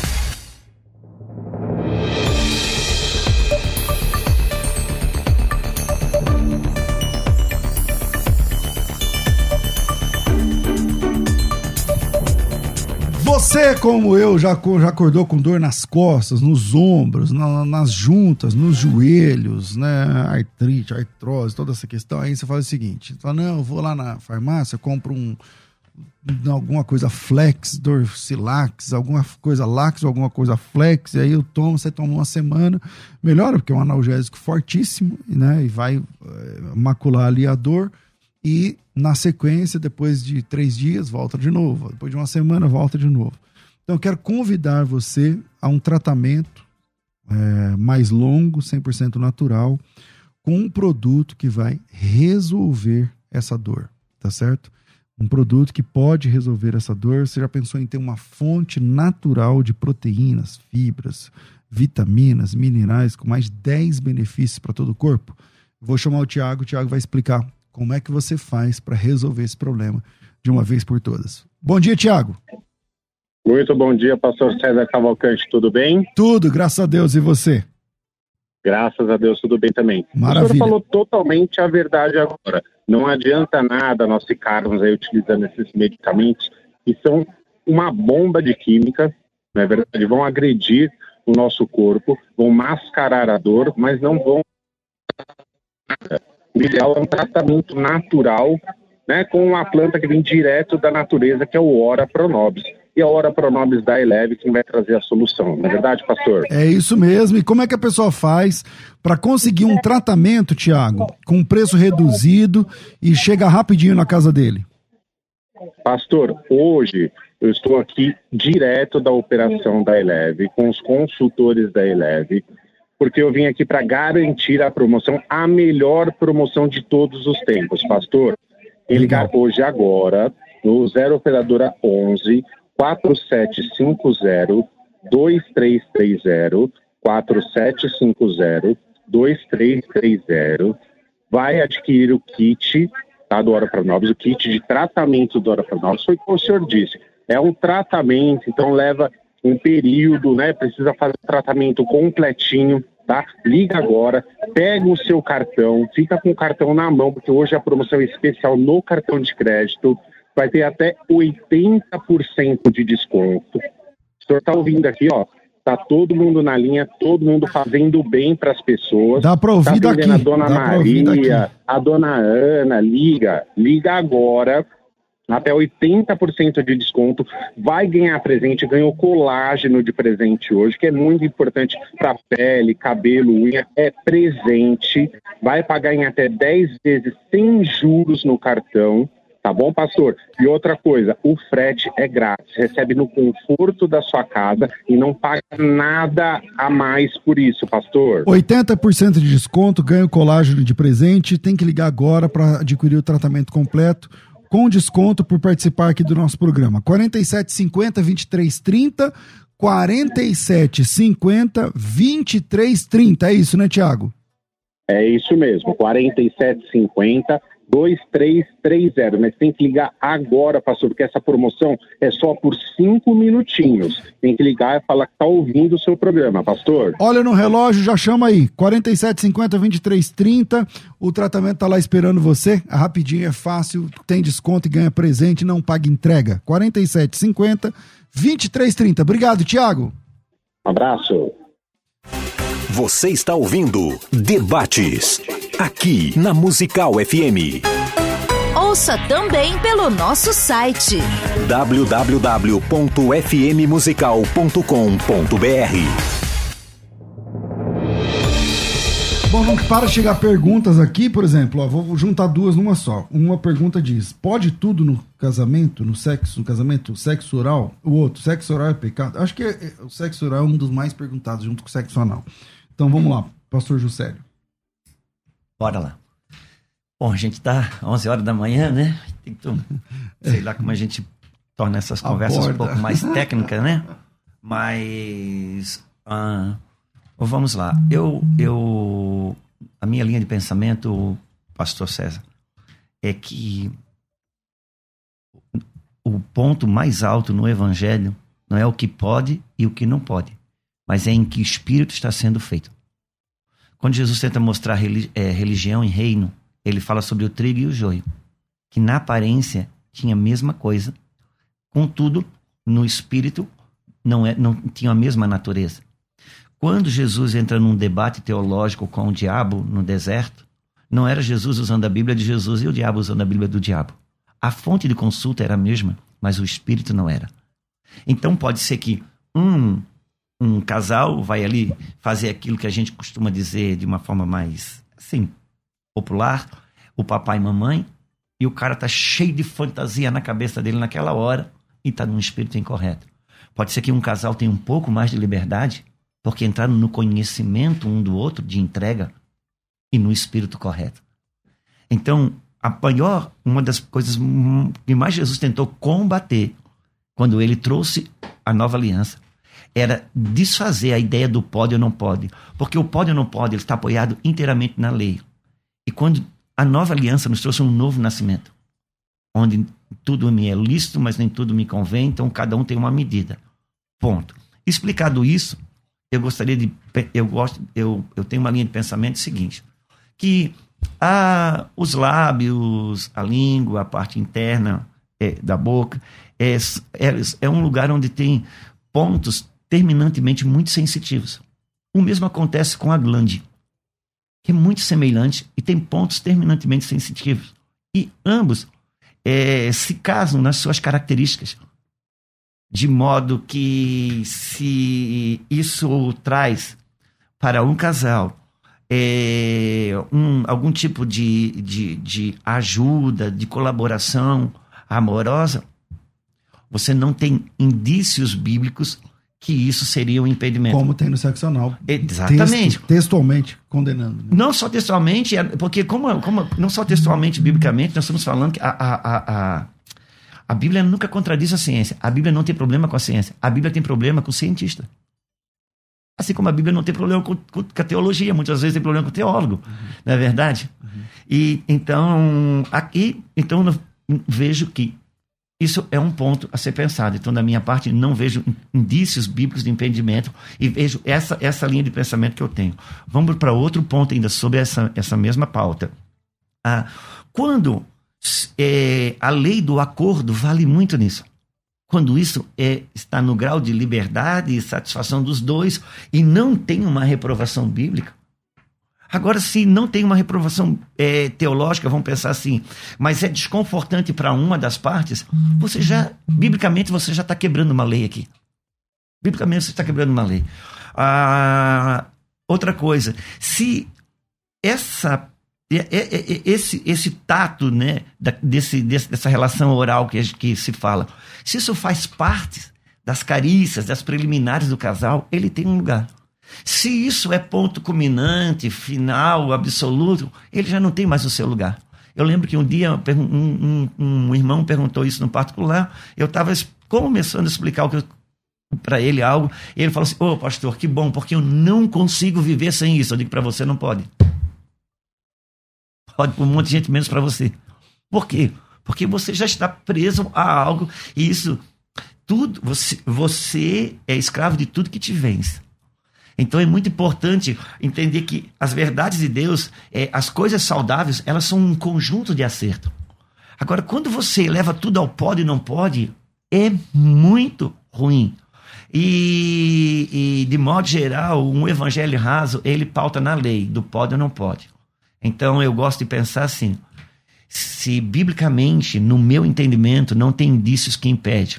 Você, como eu, já, já acordou com dor nas costas, nos ombros, na, nas juntas, nos joelhos, né? Artrite, artrose, toda essa questão. Aí você faz o seguinte: fala, não, eu vou lá na farmácia, compro um alguma coisa flex, dorcilax, alguma coisa lax, alguma coisa flex, e aí eu tomo, você toma uma semana, melhora, porque é um analgésico fortíssimo, né? E vai é, macular ali a dor e na sequência, depois de três dias, volta de novo. Depois de uma semana, volta de novo. Então, eu quero convidar você a um tratamento é, mais longo, 100% natural, com um produto que vai resolver essa dor, tá certo? Um produto que pode resolver essa dor. Você já pensou em ter uma fonte natural de proteínas, fibras, vitaminas, minerais, com mais 10 benefícios para todo o corpo? Vou chamar o Tiago, o Tiago vai explicar como é que você faz para resolver esse problema de uma vez por todas? Bom dia, Tiago. Muito bom dia, pastor César Cavalcante, tudo bem? Tudo, graças a Deus. E você? Graças a Deus, tudo bem também. Maravilha. O senhor falou totalmente a verdade agora. Não adianta nada nós ficarmos aí utilizando esses medicamentos que são uma bomba de química, não é verdade? Vão agredir o nosso corpo, vão mascarar a dor, mas não vão o ideal é um tratamento natural, né, com uma planta que vem direto da natureza, que é o Ora Pronobis. E a Ora Pronobis da Eleve quem vai trazer a solução, não é verdade, pastor? É isso mesmo. E como é que a pessoa faz para conseguir um tratamento, Tiago, com preço reduzido e chega rapidinho na casa dele? Pastor, hoje eu estou aqui direto da operação da Eleve, com os consultores da Eleve, porque eu vim aqui para garantir a promoção, a melhor promoção de todos os tempos, pastor. Em ligar hoje agora no 0 operadora 11 4750 2330 4750 2330 vai adquirir o kit tá, do Hora para Novos, o kit de tratamento do Hora para Novos. Foi como o senhor disse, é um tratamento, então leva um período, né? Precisa fazer tratamento completinho tá? Liga agora, pega o seu cartão, fica com o cartão na mão, porque hoje a promoção é especial no cartão de crédito vai ter até 80% de desconto. O senhor está ouvindo aqui, ó. Tá todo mundo na linha, todo mundo fazendo bem para as pessoas. Dá para ouvir tá daqui. A dona Dá Maria, a dona Ana, liga, liga agora até 80% de desconto, vai ganhar presente, ganhou colágeno de presente hoje, que é muito importante para pele, cabelo, unha, é presente, vai pagar em até 10 vezes sem juros no cartão, tá bom, pastor? E outra coisa, o frete é grátis, recebe no conforto da sua casa e não paga nada a mais por isso, pastor. 80% de desconto, ganha o colágeno de presente, tem que ligar agora para adquirir o tratamento completo com desconto por participar aqui do nosso programa. 4750 2330 4750 2330. É isso, né, Tiago? É isso mesmo. 4750 2330. Mas tem que ligar agora, pastor, porque essa promoção é só por cinco minutinhos. Tem que ligar e falar que tá ouvindo o seu programa, pastor. Olha no relógio, já chama aí. 4750 2330. O tratamento tá lá esperando você. É rapidinho, é fácil, tem desconto e ganha presente, não paga entrega. 4750 2330. Obrigado, Tiago. Um abraço. Você está ouvindo Debates, aqui na Musical FM. Ouça também pelo nosso site www.fmmusical.com.br. Bom, não para de chegar perguntas aqui, por exemplo, ó, vou juntar duas numa só. Uma pergunta diz: pode tudo no casamento, no sexo, no casamento, sexo oral? O outro, sexo oral é pecado? Acho que é- é- o sexo oral é um dos mais perguntados junto com o sexo anal. Então vamos lá, pastor Juscelio. Bora lá. Bom, a gente tá 11 horas da manhã, né? Tem que, sei lá como a gente torna essas conversas um pouco mais técnicas, né? Mas ah, vamos lá. Eu, eu, a minha linha de pensamento, Pastor César, é que o ponto mais alto no Evangelho não é o que pode e o que não pode, mas é em que espírito está sendo feito. Quando Jesus tenta mostrar eh, religião e reino, ele fala sobre o trigo e o joio, que na aparência tinha a mesma coisa, contudo, no espírito não, é, não tinha a mesma natureza. Quando Jesus entra num debate teológico com o diabo no deserto, não era Jesus usando a Bíblia de Jesus e o diabo usando a Bíblia do diabo. A fonte de consulta era a mesma, mas o espírito não era. Então pode ser que um, um casal vai ali fazer aquilo que a gente costuma dizer de uma forma mais assim, popular, o papai e mamãe, e o cara tá cheio de fantasia na cabeça dele naquela hora e tá num espírito incorreto. Pode ser que um casal tenha um pouco mais de liberdade, porque entraram no conhecimento um do outro de entrega e no espírito correto. Então, a maior, uma das coisas que mais Jesus tentou combater quando ele trouxe a nova aliança era desfazer a ideia do pode ou não pode. Porque o pode ou não pode ele está apoiado inteiramente na lei. E quando a nova aliança nos trouxe um novo nascimento, onde tudo me é lícito, mas nem tudo me convém, então cada um tem uma medida. Ponto. Explicado isso, eu gostaria de. Eu, gosto, eu, eu tenho uma linha de pensamento seguinte: que ah, os lábios, a língua, a parte interna é, da boca, é, é, é um lugar onde tem pontos terminantemente muito sensitivos. O mesmo acontece com a glande, que é muito semelhante e tem pontos terminantemente sensitivos. E ambos é, se casam nas suas características. De modo que, se isso traz para um casal é, um, algum tipo de, de, de ajuda, de colaboração amorosa, você não tem indícios bíblicos que isso seria um impedimento. Como tem no sexo anal. Exatamente. Texto- textualmente condenando. né? Não só textualmente, é- porque como, como não só textualmente, biblicamente, nós estamos falando que a, a, a, a, Bíblia nunca contradiz a ciência. A Bíblia não tem problema com a ciência. A Bíblia tem problema com o cientista. Assim como a Bíblia não tem problema com, com- a teologia, muitas vezes tem problema com o teólogo, não é verdade? E então, aqui, então vejo que isso é um ponto a ser pensado. Então, da minha parte, não vejo indícios bíblicos de impedimento e vejo essa, essa linha de pensamento que eu tenho. Vamos para outro ponto ainda sobre essa, essa mesma pauta. Ah, quando é, a lei do acordo vale muito nisso. Quando isso é, está no grau de liberdade e satisfação dos dois e não tem uma reprovação bíblica, Agora, se não tem uma reprovação é, teológica, vamos pensar assim, mas é desconfortante para uma das partes, você já, biblicamente, você já está quebrando uma lei aqui. Biblicamente, você está quebrando uma lei. Ah, outra coisa, se essa esse, esse tato né, desse, dessa relação oral que, que se fala, se isso faz parte das carícias, das preliminares do casal, ele tem um lugar. Se isso é ponto culminante, final, absoluto, ele já não tem mais o seu lugar. Eu lembro que um dia um, um- um irmão perguntou isso no particular, eu estava começando a explicar para ele algo, e ele falou assim: Ô pastor, que bom, porque eu não consigo viver sem isso. Eu digo para você: não pode. Pode um monte de gente, menos para você. Por quê? Porque você já está preso a algo, e isso, tudo, você, você é escravo de tudo que te vence. Então é muito importante entender que as verdades de Deus, é, as coisas saudáveis, elas são um conjunto de acerto. Agora, quando você leva tudo ao pode e não pode, é muito ruim. E, e, de modo geral, um evangelho raso, ele pauta na lei, do pode ou não pode. Então eu gosto de pensar assim, se biblicamente, no meu entendimento, não tem indícios que impedem,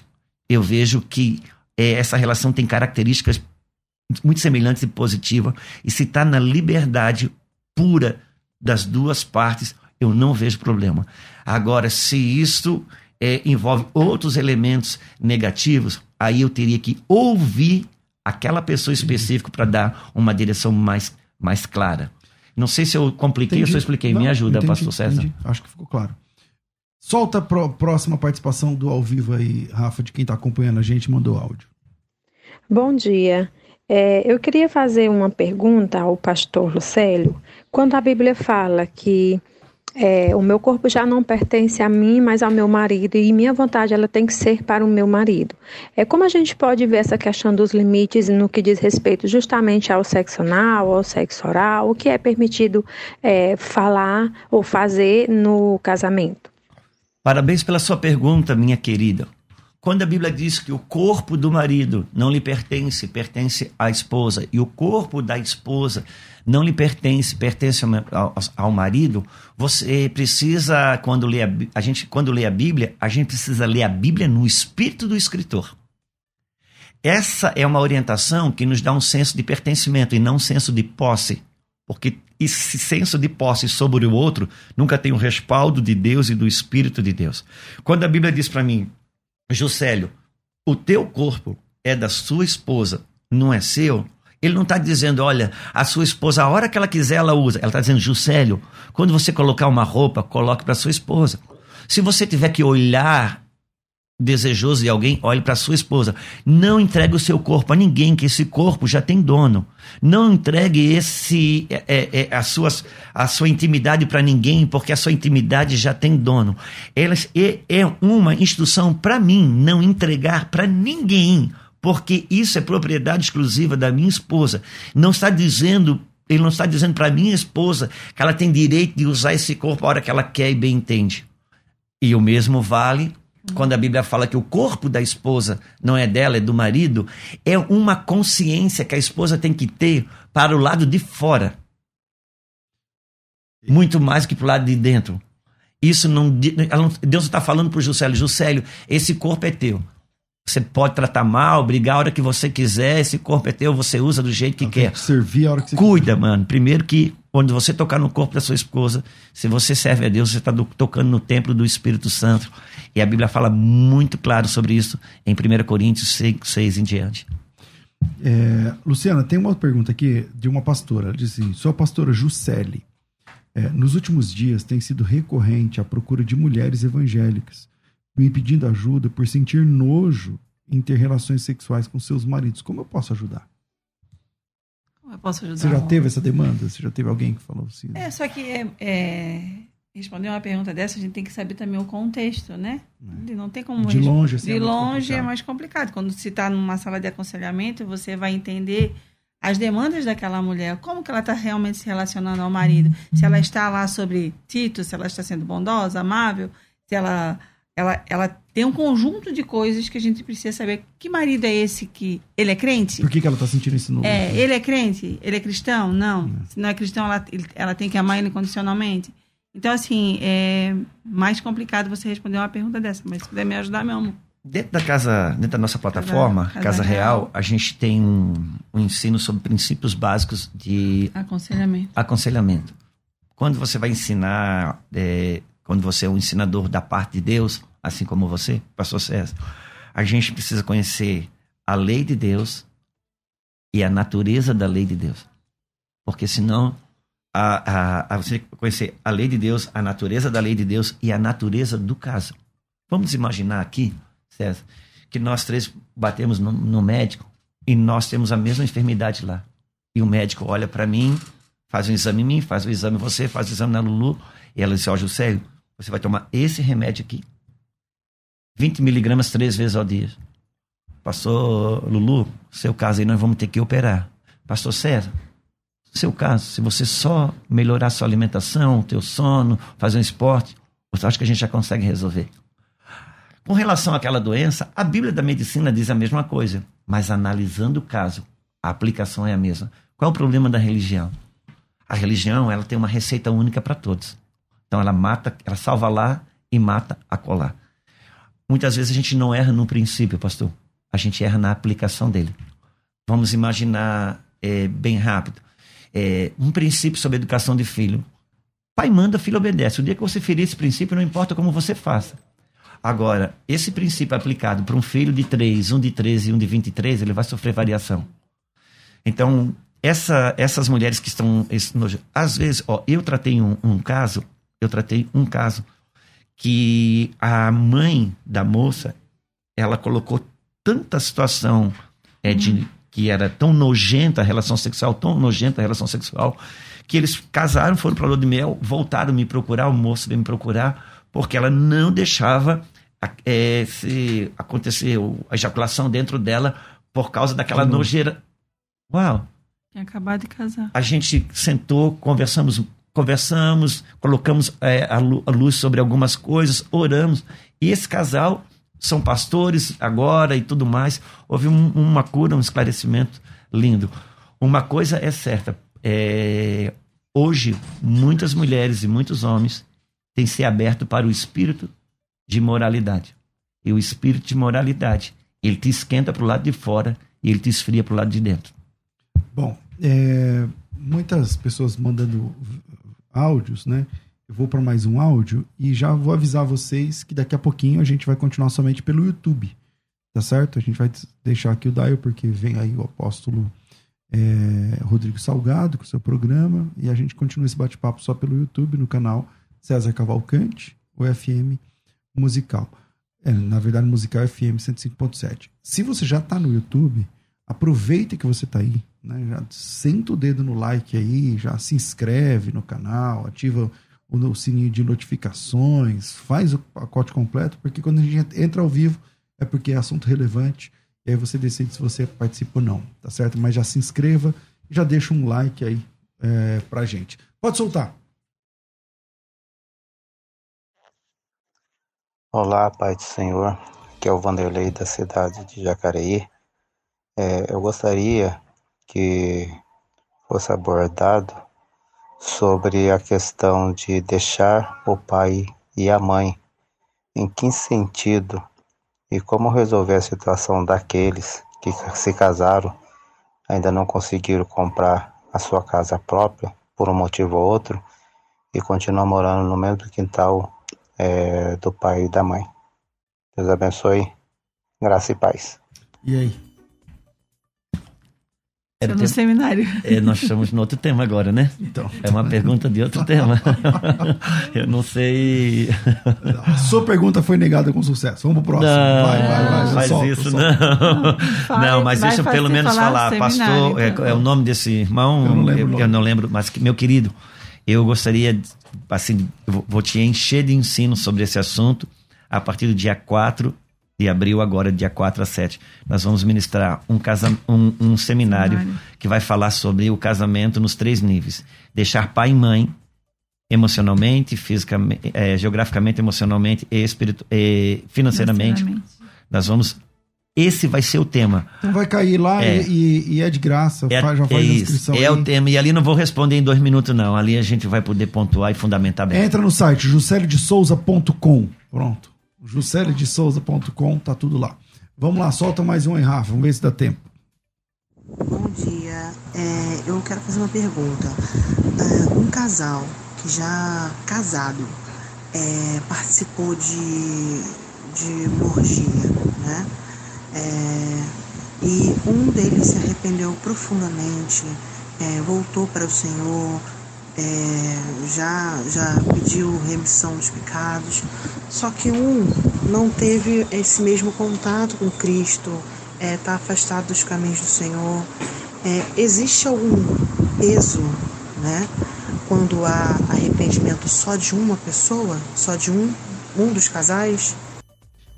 eu vejo que é, essa relação tem características muito semelhantes e positivas, e se está na liberdade, pura das duas partes, eu não vejo problema. Agora, se isso é, envolve outros elementos negativos, aí eu teria que ouvir aquela pessoa específica para dar uma direção mais, mais clara. Não sei se eu compliquei Entendi. ou se eu expliquei. Me Não, ajuda, entendi, pastor César. entendi. Acho que ficou claro. Solta a pró- próxima participação do ao vivo aí, Rafa, de quem está acompanhando a gente, mandou áudio. Bom dia. É, eu queria fazer uma pergunta ao pastor Lucélio. Quando a Bíblia fala que é, o meu corpo já não pertence a mim, mas ao meu marido, e minha vontade ela tem que ser para o meu marido. É como a gente pode ver essa questão dos limites no que diz respeito justamente ao sexo anal, ao sexo oral, o que é permitido é, falar ou fazer no casamento? Parabéns pela sua pergunta, minha querida. Quando a Bíblia diz que o corpo do marido não lhe pertence, pertence à esposa, e o corpo da esposa não lhe pertence, pertence ao, ao- marido, você precisa, quando lê a, a gente, quando lê a Bíblia, a gente precisa ler a Bíblia no espírito do escritor. Essa é uma orientação que nos dá um senso de pertencimento e não um senso de posse. Porque esse senso de posse sobre o outro nunca tem o respaldo de Deus e do Espírito de Deus. Quando a Bíblia diz para mim, Juscelio, o teu corpo é da sua esposa, não é seu. Ele não está dizendo, olha, a sua esposa, a hora que ela quiser, ela usa. Ela está dizendo, Juscelio, quando você colocar uma roupa, coloque para sua esposa. Se você tiver que olhar desejoso de alguém, olhe para sua esposa. Não entregue o seu corpo a ninguém, que esse corpo já tem dono. Não entregue esse é, é, é, a, suas, a sua intimidade para ninguém, porque a sua intimidade já tem dono. Elas, é, é uma instrução para mim não entregar para ninguém, porque isso é propriedade exclusiva da minha esposa. Não está dizendo ele não está dizendo para minha esposa que ela tem direito de usar esse corpo a hora que ela quer e bem entende. E o mesmo vale quando a Bíblia fala que o corpo da esposa não é dela, é do marido, é uma consciência que a esposa tem que ter para o lado de fora. Muito mais que para o lado de dentro. Isso não. Deus está falando para o Juscelio: Juscelio, esse corpo é teu. Você pode tratar mal, brigar a hora que você quiser, esse corpo é teu, você usa do jeito que tem quer. que servir a hora que você Cuida, mano. Primeiro que quando você tocar no corpo da sua esposa, se você serve a Deus, você está tocando no templo do Espírito Santo. E a Bíblia fala muito claro sobre isso em 1 Coríntios 6, 6 em diante. É, Luciana, tem uma pergunta aqui de uma pastora. Ela diz assim: sou a pastora Juscelli. É, nos últimos dias tem sido recorrente a procura de mulheres evangélicas me pedindo ajuda por sentir nojo em ter relações sexuais com seus maridos. Como eu posso ajudar? Eu posso ajudar? Você já teve essa demanda? Você já teve alguém que falou assim? É, só que é, é, responder uma pergunta dessa, a gente tem que saber também o contexto, né? Não tem como. De longe, assim, é De muito longe é mais complicado. Quando se está numa sala de aconselhamento, você vai entender as demandas daquela mulher, como que ela está realmente se relacionando ao marido. Se ela está lá sobre Tito, se ela está sendo bondosa, amável, se ela, ela, ela tem um conjunto de coisas que a gente precisa saber. Que marido é esse que. Ele é crente? Por que, que ela tá sentindo esse nojo? É, ele é crente? Ele é cristão? Não. Se não é cristão, ela, ela tem que amar ele incondicionalmente. Então, assim, é mais complicado você responder uma pergunta dessa, mas se puder me ajudar, meu amor. Dentro da casa, dentro da nossa plataforma, Casa Casa, Real. Real, a gente tem um, um ensino sobre princípios básicos de Aconselhamento. aconselhamento. Quando você vai ensinar, é, quando você é um ensinador da parte de Deus, assim como você, pastor César, a gente precisa conhecer a lei de Deus e a natureza da lei de Deus. Porque senão, a, a, a você conhecer a lei de Deus, a natureza da lei de Deus e a natureza do caso. Vamos imaginar aqui, César, que nós três batemos no, no médico e nós temos a mesma enfermidade lá. E o médico olha para mim, faz um exame em mim, faz o exame em você, faz o exame na Lulu, e ela diz: Ó, Juscelio, você vai tomar esse remédio aqui. 20 miligramas três vezes ao dia. Pastor Lulu, seu caso aí nós vamos ter que operar. Pastor César, seu caso, se você só melhorar sua alimentação, teu sono, fazer um esporte, você acha que a gente já consegue resolver. Com relação àquela doença, a Bíblia da Medicina diz a mesma coisa, mas analisando o caso, a aplicação é a mesma. Qual é o problema da religião? A religião, ela tem uma receita única para todos. Então ela mata, ela salva lá e mata a colar. Muitas vezes a gente não erra no princípio, pastor. A gente erra na aplicação dele. Vamos imaginar é, bem rápido. é, um princípio sobre educação de filho. Pai manda, filho obedece. O dia que você ferir esse princípio, não importa como você faça. Agora, esse princípio aplicado para um filho de 3, um de 13 e um de 23, ele vai sofrer variação. Então, essa, essas mulheres que estão. Às vezes, ó, eu tratei um, um caso, eu tratei um caso que a mãe da moça, ela colocou tanta situação é, de, uhum. que era tão nojenta a relação sexual, tão nojenta a relação sexual, que eles casaram, foram para a lua de mel, voltaram me procurar, o moço veio me procurar, porque ela não deixava é, se acontecer a ejaculação dentro dela por causa daquela uhum. nojeira. Uau! Tinha acabado de casar. A gente sentou, conversamos, conversamos, colocamos é, a, luz sobre algumas coisas, oramos. E esse casal são pastores agora e tudo mais. Houve um, uma cura, um esclarecimento lindo. Uma coisa é certa: é, hoje, muitas mulheres e muitos homens têm se aberto para o espírito de moralidade. E o espírito de moralidade, ele te esquenta para o lado de fora e ele te esfria para o lado de dentro. Bom, é, muitas pessoas mandando áudios, né? Eu vou para mais um áudio e já vou avisar vocês que daqui a pouquinho a gente vai continuar somente pelo YouTube, tá certo? A gente vai deixar aqui o dial porque vem aí o apóstolo é, Rodrigo Salgado com o seu programa e a gente continua esse bate-papo só pelo YouTube no canal César Cavalcante, o FM Musical. É, na verdade, Musical FM 105.7. Se você já está no YouTube, aproveita que você está aí, né? Já senta o dedo no like aí, já se inscreve no canal, ativa o, sininho de notificações, faz o pacote completo, porque quando a gente entra ao vivo é porque é assunto relevante e aí você decide se você participa ou não, tá certo? Mas já se inscreva e já deixa um like aí é, pra gente. Pode soltar. Olá, Pai do Senhor, que é o Vanderlei da cidade de Jacareí. É, eu gostaria que fosse abordado sobre a questão de deixar o pai e a mãe. Em que sentido e como resolver a situação daqueles que se casaram, ainda não conseguiram comprar a sua casa própria por um motivo ou outro e continuam morando no mesmo quintal é, do pai e da mãe. Deus abençoe, graça e paz. E aí? Era no seminário. É, nós estamos no outro tema agora, né? Então. É uma pergunta de outro tema. <laughs> Eu não sei. A sua pergunta foi negada com sucesso. Vamos pro próximo. Não, vai, vai, vai. Faz solto, isso, solto. não. <laughs> Vai, não, mas deixa eu pelo menos falar. falar. Pastor, então. é, é, o nome desse irmão, eu não lembro, eu, eu não lembro mas meu querido, eu gostaria, assim, vou te encher de ensino sobre esse assunto a partir do dia 4 de abril, agora, dia 4 a 7. Nós vamos ministrar um, casa, um, um seminário, seminário que vai falar sobre o casamento nos três níveis: deixar pai e mãe emocionalmente, fisicamente, é, geograficamente, emocionalmente e, espiritu e financeiramente. Nós vamos. Esse vai ser o tema. Então vai cair lá é, e, e, é de graça. É, já faz é inscrição. É aí. o tema. E ali não vou responder em dois minutos, não. Ali a gente vai poder pontuar e fundamentar bem. Entra no site juscelidesouza.com. Pronto juscelidesouza.com, tá tudo lá. Vamos lá, solta mais um aí, Rafa, vamos ver se dá tempo. Bom dia, é, eu quero fazer uma pergunta. É, um casal que já casado é, participou de, de morgia, né? É, e um deles se arrependeu profundamente, é, voltou para o Senhor, é, já, já pediu remissão dos pecados, só que um não teve esse mesmo contato com Cristo, está é, tá afastado dos caminhos do Senhor. É, existe algum peso, né? Quando há arrependimento só de uma pessoa, só de um, um dos casais?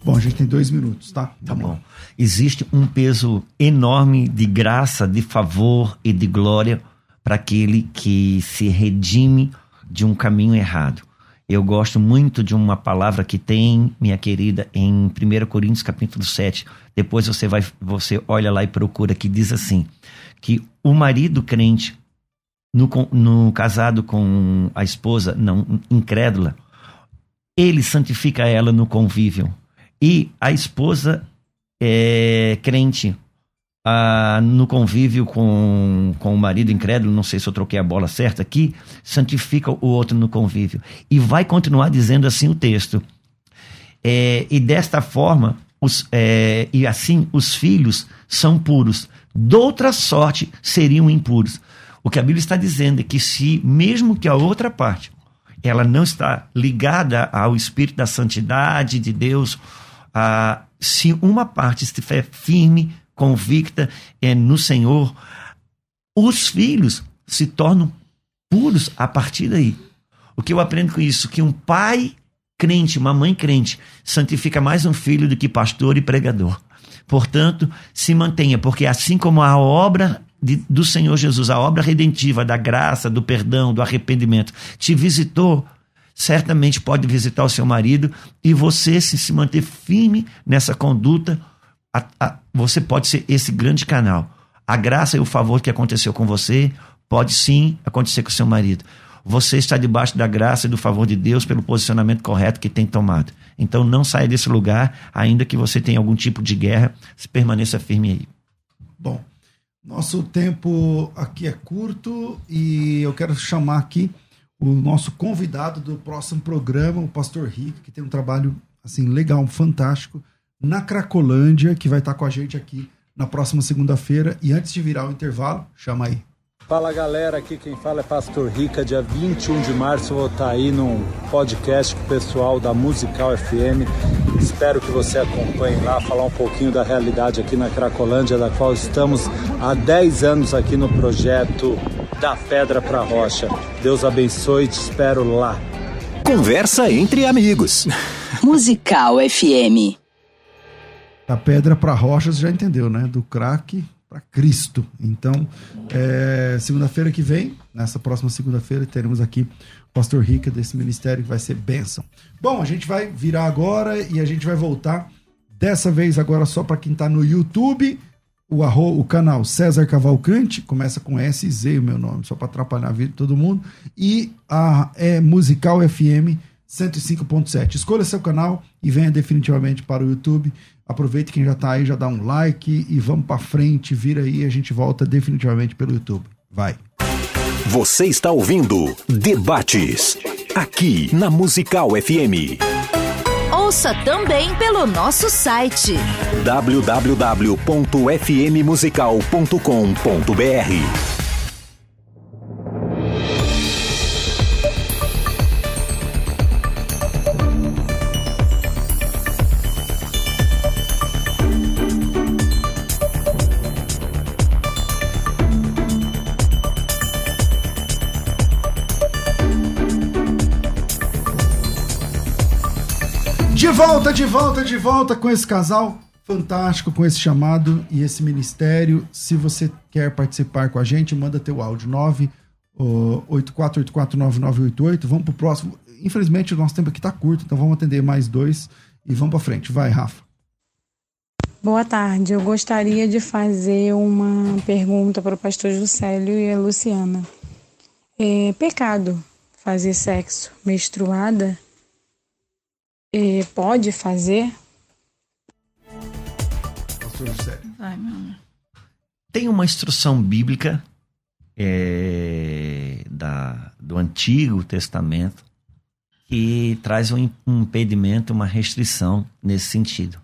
Bom, a gente tem dois minutos, tá? Tá bom. Existe um peso enorme de graça, de favor e de glória para aquele que se redime de um caminho errado. Eu gosto muito de uma palavra que tem, minha querida, em 1 Coríntios capítulo 7. Depois você vai, você olha lá e procura que diz assim: que o marido crente no, no casado com a esposa não incrédula, ele santifica ela no convívio. E a esposa é, crente ah, no convívio com, com o marido incrédulo, não sei se eu troquei a bola certa aqui, santifica o outro no convívio. E vai continuar dizendo assim o texto. É, e desta forma, os, é, e assim os filhos são puros. Doutra sorte seriam impuros. O que a Bíblia está dizendo é que se, mesmo que a outra parte, ela não está ligada ao Espírito da Santidade de Deus, ah, se uma parte estiver firme, convicta é, no Senhor, os filhos se tornam puros a partir daí. O que eu aprendo com isso? Que um pai crente, uma mãe crente, santifica mais um filho do que pastor e pregador. Portanto, se mantenha, porque assim como a obra de, do Senhor Jesus, a obra redentiva da graça, do perdão, do arrependimento, te visitou, certamente pode visitar o seu marido e você, se se manter firme nessa conduta, a, a, você pode ser esse grande canal. A graça e o favor que aconteceu com você pode sim acontecer com seu marido. Você está debaixo da graça e do favor de Deus pelo posicionamento correto que tem tomado. Então não saia desse lugar, ainda que você tenha algum tipo de guerra, permaneça firme aí. Bom, nosso tempo aqui é curto e eu quero chamar aqui o nosso convidado do próximo programa, o pastor Rick, que tem um trabalho assim legal, fantástico na Cracolândia, que vai estar com a gente aqui na próxima segunda-feira. E antes de virar o intervalo, chama aí. Fala galera, aqui quem fala é Pastor Rica. Dia 21 de março eu vou estar aí num podcast com o pessoal da Musical FM. Espero que você acompanhe lá, falar um pouquinho da realidade aqui na Cracolândia, da qual estamos há 10 anos aqui no projeto Da Pedra para Rocha. Deus abençoe, te espero lá. Conversa entre amigos. <laughs> Musical FM. Da pedra para rochas, já entendeu, né? Do crack para Cristo. Então, é, segunda-feira que vem, nessa próxima segunda-feira, teremos aqui o pastor Rica desse ministério que vai ser bênção. Bom, a gente vai virar agora e a gente vai voltar. Dessa vez agora só para quem está no YouTube, o, arro, o canal César Cavalcante, começa com S e Z o meu nome, só para atrapalhar a vida de todo mundo. E a é Musical FM 105.7. Escolha seu canal e venha definitivamente para o YouTube. Aproveite quem já está aí, já dá um like e vamos para frente, vira aí, a gente volta definitivamente pelo YouTube. Vai. Você está ouvindo Debates aqui na Musical FM. Ouça também pelo nosso site www.fmmusical.com.br. volta, de volta, de volta com esse casal fantástico, com esse chamado e esse ministério. Se você quer participar com a gente, manda teu áudio 9 84849988. Vamos pro próximo. Infelizmente, o nosso tempo aqui tá curto, então vamos atender mais dois e vamos para frente. Vai, Rafa. Boa tarde. Eu gostaria de fazer uma pergunta para o pastor Juscelio e a Luciana. É pecado fazer sexo menstruada? E pode fazer? Vai, meu Tem uma instrução bíblica é, da, do Antigo Testamento que traz um, um impedimento, uma restrição nesse sentido.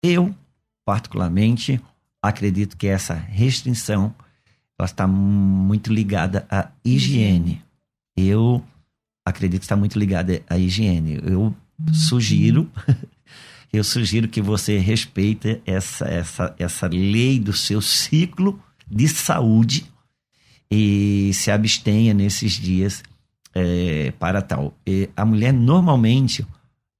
Eu, particularmente, acredito que essa restrição ela está muito ligada à higiene. Eu acredito que está muito ligada à higiene. Eu sugiro, <laughs> eu sugiro que você respeite essa, essa, essa lei do seu ciclo de saúde e se abstenha nesses dias é, para tal. E a mulher normalmente,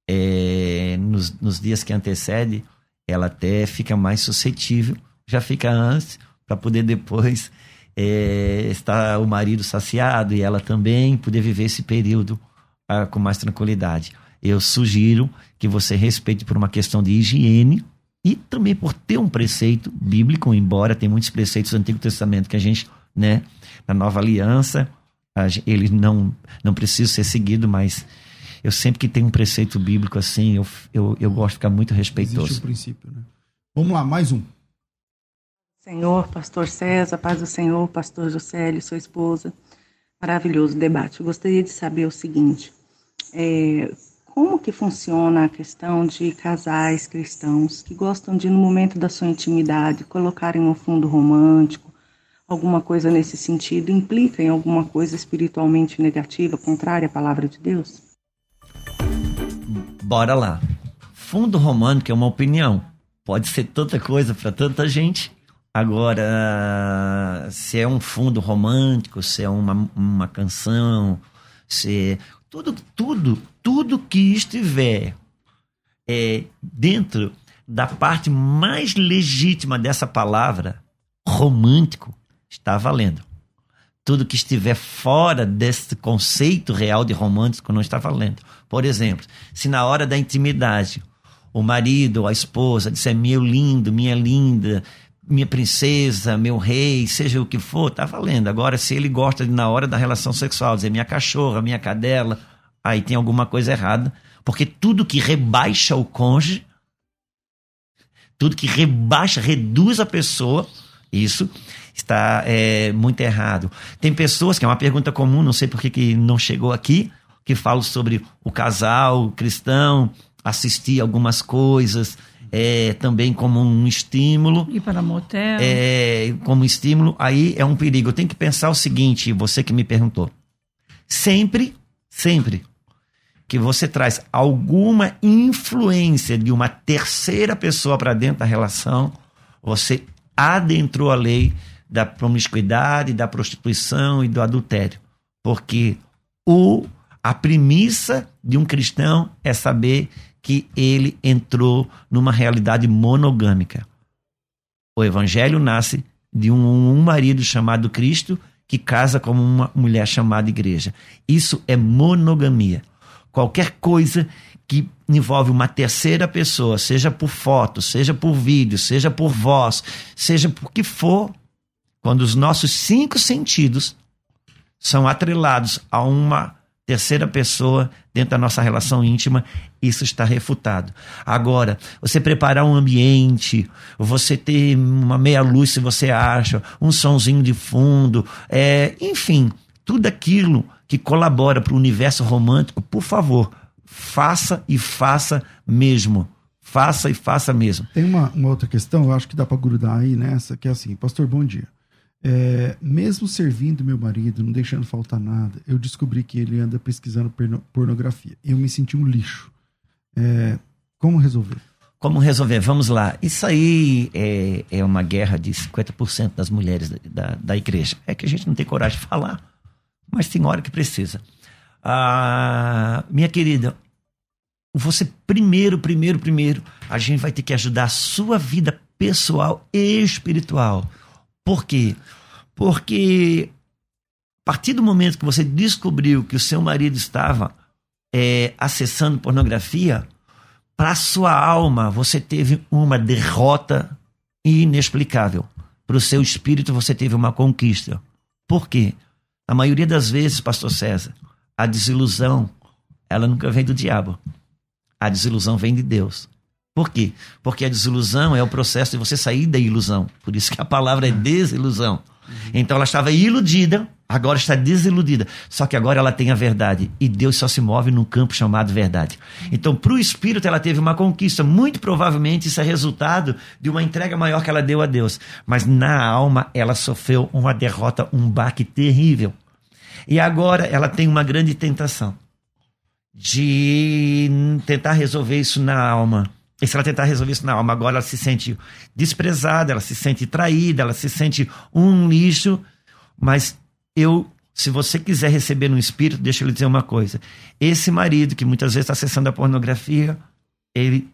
é, nos, nos dias que antecedem, ela até fica mais suscetível, já fica antes, para poder depois é, estar o marido saciado e ela também poder viver esse período ah, com mais tranquilidade eu sugiro que você respeite por uma questão de higiene e também por ter um preceito bíblico, embora tem muitos preceitos do Antigo Testamento que a gente, né, na Nova Aliança, eles não, não precisam ser seguidos, mas eu sempre que tenho um preceito bíblico assim, eu, eu, eu gosto de ficar muito respeitoso. Existe o princípio, né? Vamos lá, mais um. Senhor, pastor César, paz do Senhor, pastor Josélio, sua esposa. Maravilhoso debate. Eu gostaria de saber o seguinte: é, como que funciona a questão de casais cristãos que gostam de, no momento da sua intimidade, colocarem um fundo romântico, alguma coisa nesse sentido, implica em alguma coisa espiritualmente negativa, contrária à palavra de Deus? Bora lá. Fundo romântico é uma opinião. Pode ser tanta coisa para tanta gente. Agora, se é um fundo romântico, se é uma, uma canção, se tudo, tudo, tudo que estiver é, dentro da parte mais legítima dessa palavra, romântico, está valendo. Tudo que estiver fora desse conceito real de romântico não está valendo. Por exemplo, se na hora da intimidade o marido a esposa disser meu lindo, minha linda, minha princesa, meu rei, seja o que for, tá valendo. Agora, se ele gosta de, na hora da relação sexual, dizer minha cachorra, minha cadela, aí tem alguma coisa errada. Porque tudo que rebaixa o cônjuge, tudo que rebaixa, reduz a pessoa, isso está é, muito errado. Tem pessoas, que é uma pergunta comum, não sei por que, que não chegou aqui, que falam sobre o casal cristão, assistir algumas coisas, é, também como um estímulo. Ir para motel. É, como estímulo, aí é um perigo. Eu tenho que pensar o seguinte, você que me perguntou. Sempre, sempre que você traz alguma influência de uma terceira pessoa para dentro da relação, você adentrou a lei da promiscuidade, da prostituição e do adultério. Porque o, a premissa de um cristão é saber que ele entrou numa realidade monogâmica. O evangelho nasce de um, um marido chamado Cristo que casa com uma mulher chamada igreja. Isso é monogamia. Qualquer coisa que envolve uma terceira pessoa, seja por foto, seja por vídeo, seja por voz, seja por que for, quando os nossos cinco sentidos são atrelados a uma terceira pessoa dentro da nossa relação íntima, isso está refutado. Agora, você preparar um ambiente, você ter uma meia luz, se você acha, um sonzinho de fundo, é, enfim, tudo aquilo que colabora para o universo romântico, por favor, faça e faça mesmo. Faça e faça mesmo. Tem uma, uma outra questão, eu acho que dá para grudar aí nessa, que é assim, pastor, bom dia. É, mesmo servindo meu marido, não deixando faltar nada, eu descobri que ele anda pesquisando pornografia. Eu me senti um lixo. É, como resolver? Como resolver? Vamos lá. Isso aí é, é uma guerra de 50% das mulheres da, da, da, igreja. É que a gente não tem coragem de falar, mas tem hora que precisa. Ah, minha querida, você primeiro, primeiro, primeiro, a gente vai ter que ajudar a sua vida pessoal e espiritual por quê? Porque a partir do momento que você descobriu que o seu marido estava é, acessando pornografia, para sua alma você teve uma derrota inexplicável. Para o seu espírito você teve uma conquista. Por quê? A maioria das vezes, pastor César, a desilusão, ela nunca vem do diabo. A desilusão vem de Deus. Por quê? Porque a desilusão é o processo de você sair da ilusão. Por isso que a palavra é desilusão. Então ela estava iludida, agora está desiludida. Só que agora ela tem a verdade. E Deus só se move num campo chamado verdade. Então, para o espírito, ela teve uma conquista. Muito provavelmente isso é resultado de uma entrega maior que ela deu a Deus. Mas na alma, ela sofreu uma derrota, um baque terrível. E agora ela tem uma grande tentação de tentar resolver isso na alma e se ela tentar resolver isso na alma, agora ela se sente desprezada, ela se sente traída, ela se sente um lixo. Mas eu, se você quiser receber no espírito, deixa eu lhe dizer uma coisa. Esse marido que muitas vezes está acessando a pornografia, ele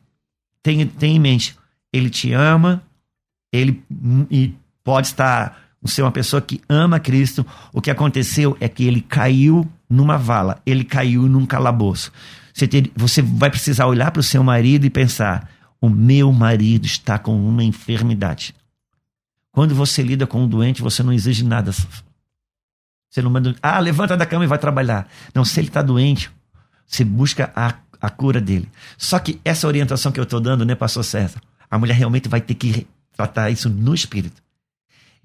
tem, tem em mente, ele te ama, ele e pode estar ser uma pessoa que ama Cristo. O que aconteceu é que ele caiu numa vala, ele caiu num calabouço. Você, ter, você vai precisar olhar para o seu marido e pensar: o meu marido está com uma enfermidade. Quando você lida com um doente, você não exige nada. Você não manda, ah, levanta da cama e vai trabalhar. Não, se ele está doente, você busca a, a cura dele. Só que essa orientação que eu estou dando, né, pastor César? A mulher realmente vai ter que tratar isso no espírito.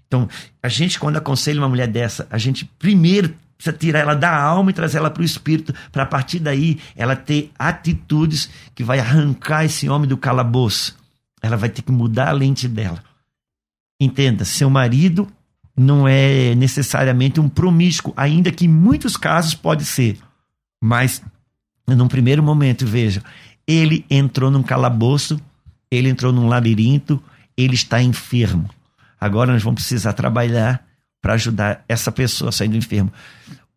Então, a gente, quando aconselha uma mulher dessa, a gente primeiro precisa tirar ela da alma e trazer ela para o espírito, para a partir daí ela ter atitudes que vai arrancar esse homem do calabouço. Ela vai ter que mudar a lente dela. Entenda, seu marido não é necessariamente um promíscuo, ainda que em muitos casos pode ser. Mas, num primeiro momento, veja, ele entrou num calabouço, ele entrou num labirinto, ele está enfermo. Agora nós vamos precisar trabalhar para ajudar essa pessoa a sair do enfermo.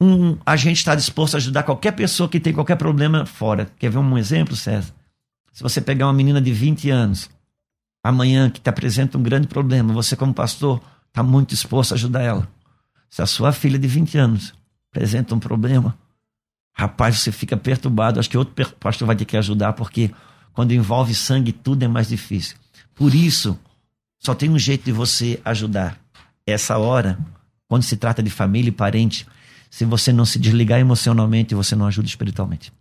Um, a gente está disposto a ajudar qualquer pessoa que tem qualquer problema fora. Quer ver um exemplo, César? Se você pegar uma menina de 20 anos, amanhã, que te apresenta um grande problema, você, como pastor, está muito disposto a ajudar ela. Se a sua filha de 20 anos apresenta um problema, rapaz, você fica perturbado. Acho que outro pastor vai ter que ajudar, porque quando envolve sangue, tudo é mais difícil. Por isso, só tem um jeito de você ajudar. Essa hora, quando se trata de família e parente, se você não se desligar emocionalmente, você não ajuda espiritualmente.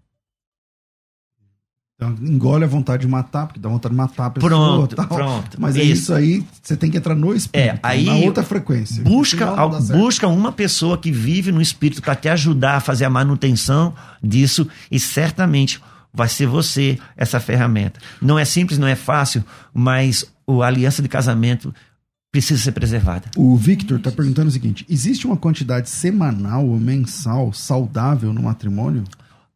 Então, engole a vontade de matar, porque dá vontade de matar a pessoa. Pronto, tal. pronto. Mas é isso aí, você tem que entrar no espírito, é, aí na outra frequência. Busca, busca uma pessoa que vive no espírito para te ajudar a fazer a manutenção disso e certamente vai ser você essa ferramenta. Não é simples, não é fácil, mas a aliança de casamento precisa ser preservada. O Victor está perguntando o seguinte: existe uma quantidade semanal ou mensal saudável no matrimônio?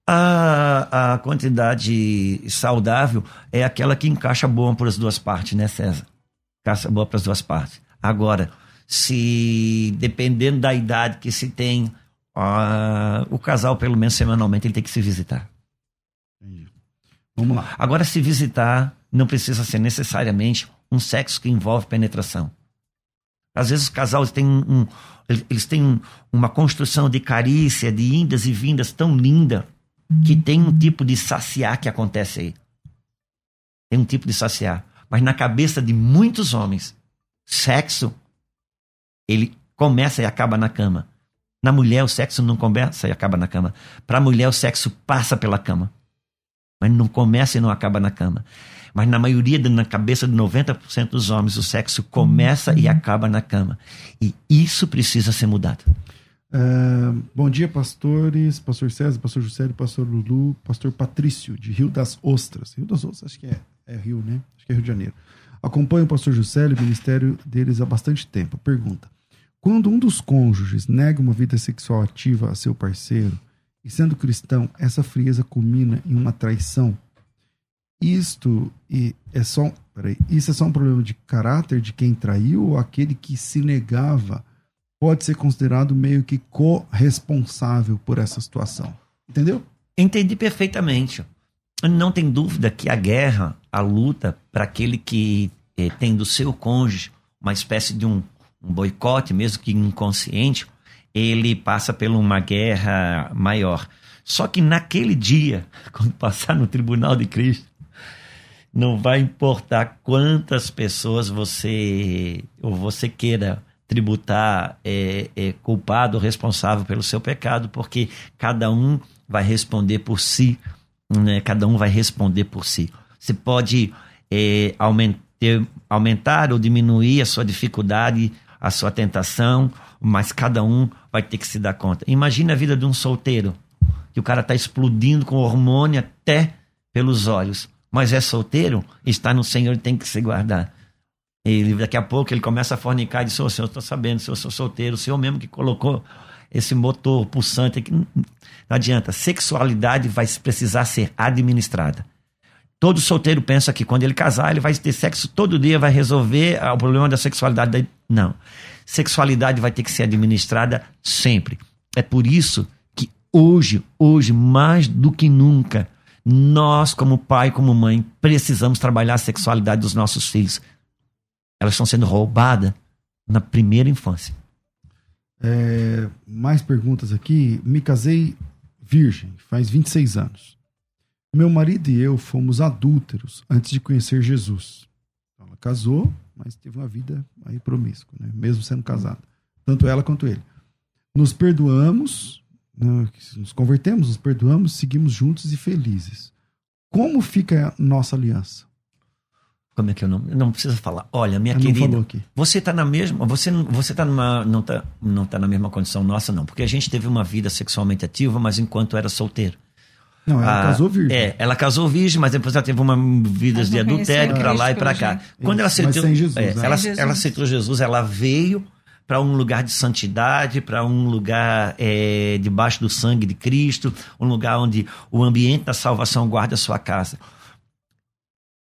A, a quantidade saudável é aquela que encaixa boa para as duas partes, né, César? Encaixa boa para as duas partes. Agora, se dependendo da idade que se tem, uh, o casal, pelo menos semanalmente, ele tem que se visitar. Vamos lá. Agora, se visitar, não precisa ser necessariamente um sexo que envolve penetração. Às vezes os casais têm um, eles têm uma construção de carícia, de indas e vindas tão linda que tem um tipo de saciar que acontece aí. Tem um tipo de saciar. Mas na cabeça de muitos homens, sexo, ele começa e acaba na cama. Na mulher, o sexo não começa e acaba na cama. Para a mulher, o sexo passa pela cama. Mas não começa e não acaba na cama. Mas na maioria, na cabeça de 90% dos homens, o sexo começa e acaba na cama. E isso precisa ser mudado. Uh, bom dia, pastores, pastor César, pastor José, pastor Lulu, pastor Patrício, de Rio das Ostras. Rio das Ostras, acho que é, é Rio, né? Acho que é Rio de Janeiro. Acompanho o pastor José e o ministério deles há bastante tempo. Pergunta: quando um dos cônjuges nega uma vida sexual ativa a seu parceiro, e sendo cristão, essa frieza culmina em uma traição, isto é só, peraí, isso é só um problema de caráter de quem traiu ou aquele que se negava pode ser considerado meio que corresponsável por essa situação? Entendeu? Entendi perfeitamente. Não tem dúvida que a guerra, a luta para aquele que eh, tem do seu cônjuge uma espécie de um, um boicote, mesmo que inconsciente, ele passa por uma guerra maior. Só que naquele dia, <laughs> quando passar no tribunal de Cristo, não vai importar quantas pessoas você ou você queira tributar é, é, culpado, responsável pelo seu pecado, porque cada um vai responder por si, né? cada um vai responder por si. Você pode é, aumentar, aumentar ou diminuir a sua dificuldade, a sua tentação, mas cada um vai ter que se dar conta. Imagine a vida de um solteiro, que o cara está explodindo com hormônio até pelos olhos mas é solteiro, está no Senhor e tem que se guardar. Ele, daqui a pouco ele começa a fornicar e diz: oh, Senhor, estou sabendo, se eu sou solteiro, o Senhor mesmo que colocou esse motor pulsante aqui. Não adianta. Sexualidade vai precisar ser administrada. Todo solteiro pensa que quando ele casar, ele vai ter sexo todo dia, vai resolver o problema da sexualidade. Não. Sexualidade vai ter que ser administrada sempre. É por isso que hoje, hoje, mais do que nunca, nós, como pai, como mãe, precisamos trabalhar a sexualidade dos nossos filhos. Elas estão sendo roubadas na primeira infância. É, mais perguntas aqui. Me casei virgem, faz 26 anos. Meu marido e eu fomos adúlteros antes de conhecer Jesus. Ela casou, mas teve uma vida aí promíscua, né? mesmo sendo casada. Tanto ela quanto ele. Nos perdoamos, nos convertemos, nos perdoamos, seguimos juntos e felizes. Como fica a nossa aliança? como é que eu não, não precisa falar. Olha, minha não querida, falou aqui. você está na mesma, você não- você tá numa não tá não tá na mesma condição nossa não, porque a gente teve uma vida sexualmente ativa, mas enquanto era solteiro. Não, ela Ah, casou virgem. É, ela casou virgem, mas depois ela teve uma vida de adultério para lá e para cá. jeito. Quando ela aceitou, sem Jesus, é, né? ela, Sem Jesus. ela aceitou Jesus, ela veio para um lugar de santidade, para um lugar é, debaixo do sangue de Cristo, um lugar onde o ambiente da salvação guarda a sua casa.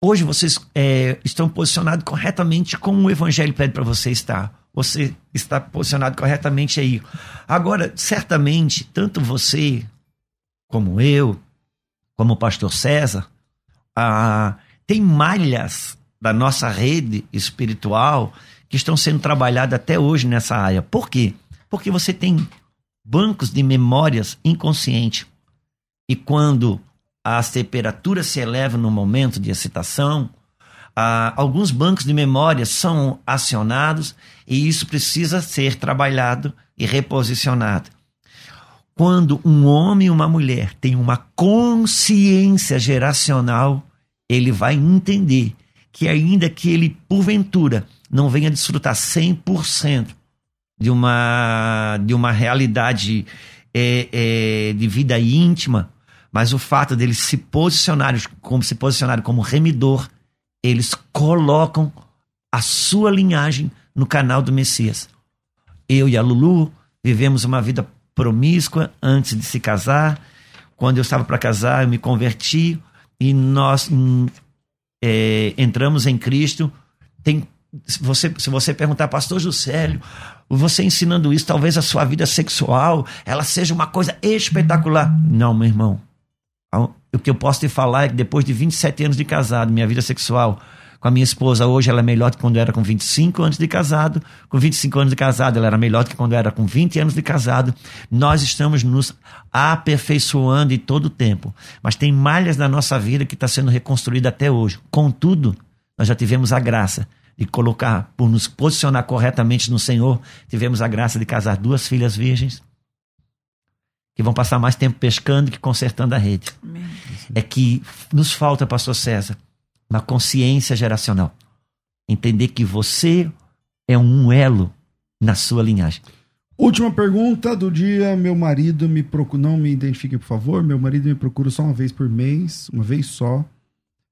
Hoje vocês é, estão posicionados corretamente como o Evangelho pede para você estar. Você está posicionado corretamente aí. Agora, certamente, tanto você como eu, como o pastor César, ah, tem malhas da nossa rede espiritual que estão sendo trabalhadas até hoje nessa área. Por quê? Porque você tem bancos de memórias inconsciente. E quando as temperaturas se elevam no momento de excitação, ah, alguns bancos de memória são acionados e isso precisa ser trabalhado e reposicionado. Quando um homem e uma mulher têm uma consciência geracional, ele vai entender que, ainda que ele, porventura, não venha desfrutar 100% de uma, de uma realidade é, é, de vida íntima, mas o fato deles se posicionarem como se posicionarem como remidor, eles colocam a sua linhagem no canal do Messias. Eu e a Lulu vivemos uma vida promíscua antes de se casar. Quando eu estava para casar, eu me converti e nós hum, é, entramos em Cristo. Tem, se, você, se você perguntar, Pastor Juscelio, você ensinando isso, talvez a sua vida sexual ela seja uma coisa espetacular. Não, meu irmão. O que eu posso te falar é que depois de 27 anos de casado, minha vida sexual com a minha esposa hoje ela é melhor do que quando eu era com 25 anos de casado. Com 25 anos de casado, ela era melhor do que quando eu era com 20 anos de casado. Nós estamos nos aperfeiçoando em todo o tempo. Mas tem malhas na nossa vida que está sendo reconstruída até hoje. Contudo, nós já tivemos a graça de colocar, por nos posicionar corretamente no Senhor, tivemos a graça de casar duas filhas virgens que vão passar mais tempo pescando que consertando a rede. Amém. É que nos falta, pastor César, uma consciência geracional. Entender que você é um elo na sua linhagem. Última pergunta do dia. Meu marido me procura. Não me identifique, por favor. Meu marido me procura só uma vez por mês, uma vez só.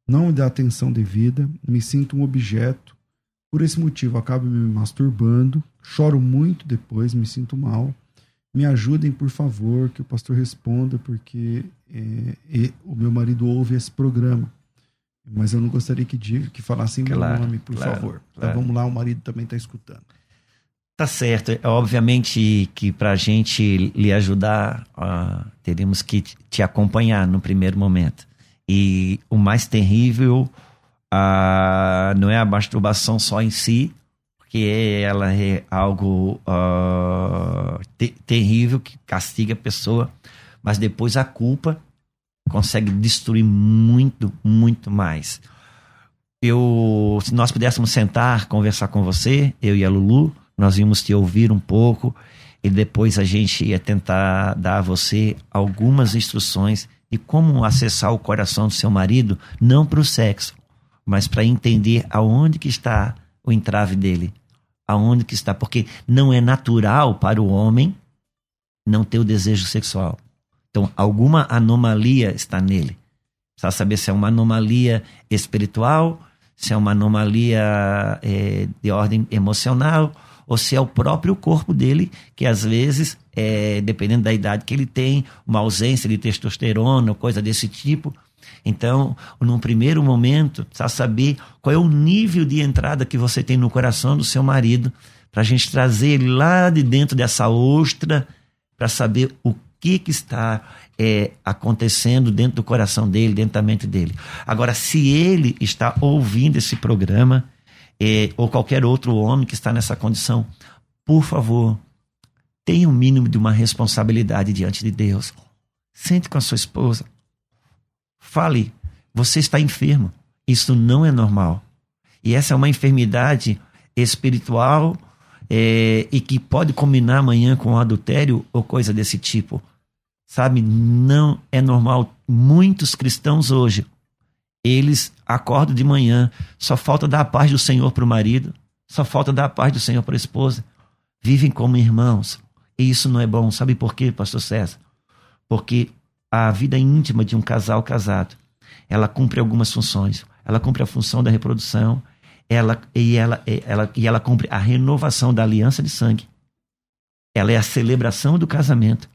Não me dá atenção devida. Me sinto um objeto. Por esse motivo, acabo me masturbando. Choro muito depois, me sinto mal. Me ajudem, por favor, que o pastor responda, porque é, e- o meu marido ouve esse programa. Mas eu não gostaria que, diga, que falassem Claro, meu nome, por claro, favor. Tá, claro. vamos lá, o marido também está escutando. Tá certo. É, Obviamente que para a gente lhe ajudar, ah, teríamos que te acompanhar no primeiro momento. E o mais terrível ah, não é a masturbação só em si, porque ela é algo ah, te- terrível que castiga a pessoa, mas depois a culpa consegue destruir muito, muito mais. Eu, se nós pudéssemos sentar, conversar com você, eu e a Lulu, nós íamos te ouvir um pouco e depois a gente ia tentar dar a você algumas instruções de como acessar o coração do seu marido, não para o sexo, mas para entender aonde que está o entrave dele, aonde que está, porque não é natural para o homem não ter o desejo sexual. Então, alguma anomalia está nele. Precisa saber se é uma anomalia espiritual, se é uma anomalia eh, de ordem emocional, ou se é o próprio corpo dele, que às vezes, eh, dependendo da idade que ele tem, uma ausência de testosterona coisa desse tipo. Então, num primeiro momento, precisa saber qual é o nível de entrada que você tem no coração do seu marido, para a gente trazer ele lá de dentro dessa ostra, para saber o que, que está é, acontecendo dentro do coração dele, dentro da mente dele. Agora, se ele está ouvindo esse programa, é, ou qualquer outro homem que está nessa condição, por favor, tenha o um mínimo de uma responsabilidade diante de Deus. Sente com a sua esposa. Fale, você está enfermo. Isso não é normal. E essa é uma enfermidade espiritual é, e que pode combinar amanhã com adultério ou coisa desse tipo. Sabe, não é normal. Muitos cristãos hoje eles acordam de manhã, só falta dar a paz do Senhor para o marido, só falta dar a paz do Senhor para a esposa. Vivem como irmãos. E isso não é bom. Sabe por quê, pastor César? Porque a vida íntima de um casal casado, ela cumpre algumas funções. Ela cumpre a função da reprodução, ela, e, ela, ela, e ela cumpre a renovação da aliança de sangue. Ela é a celebração do casamento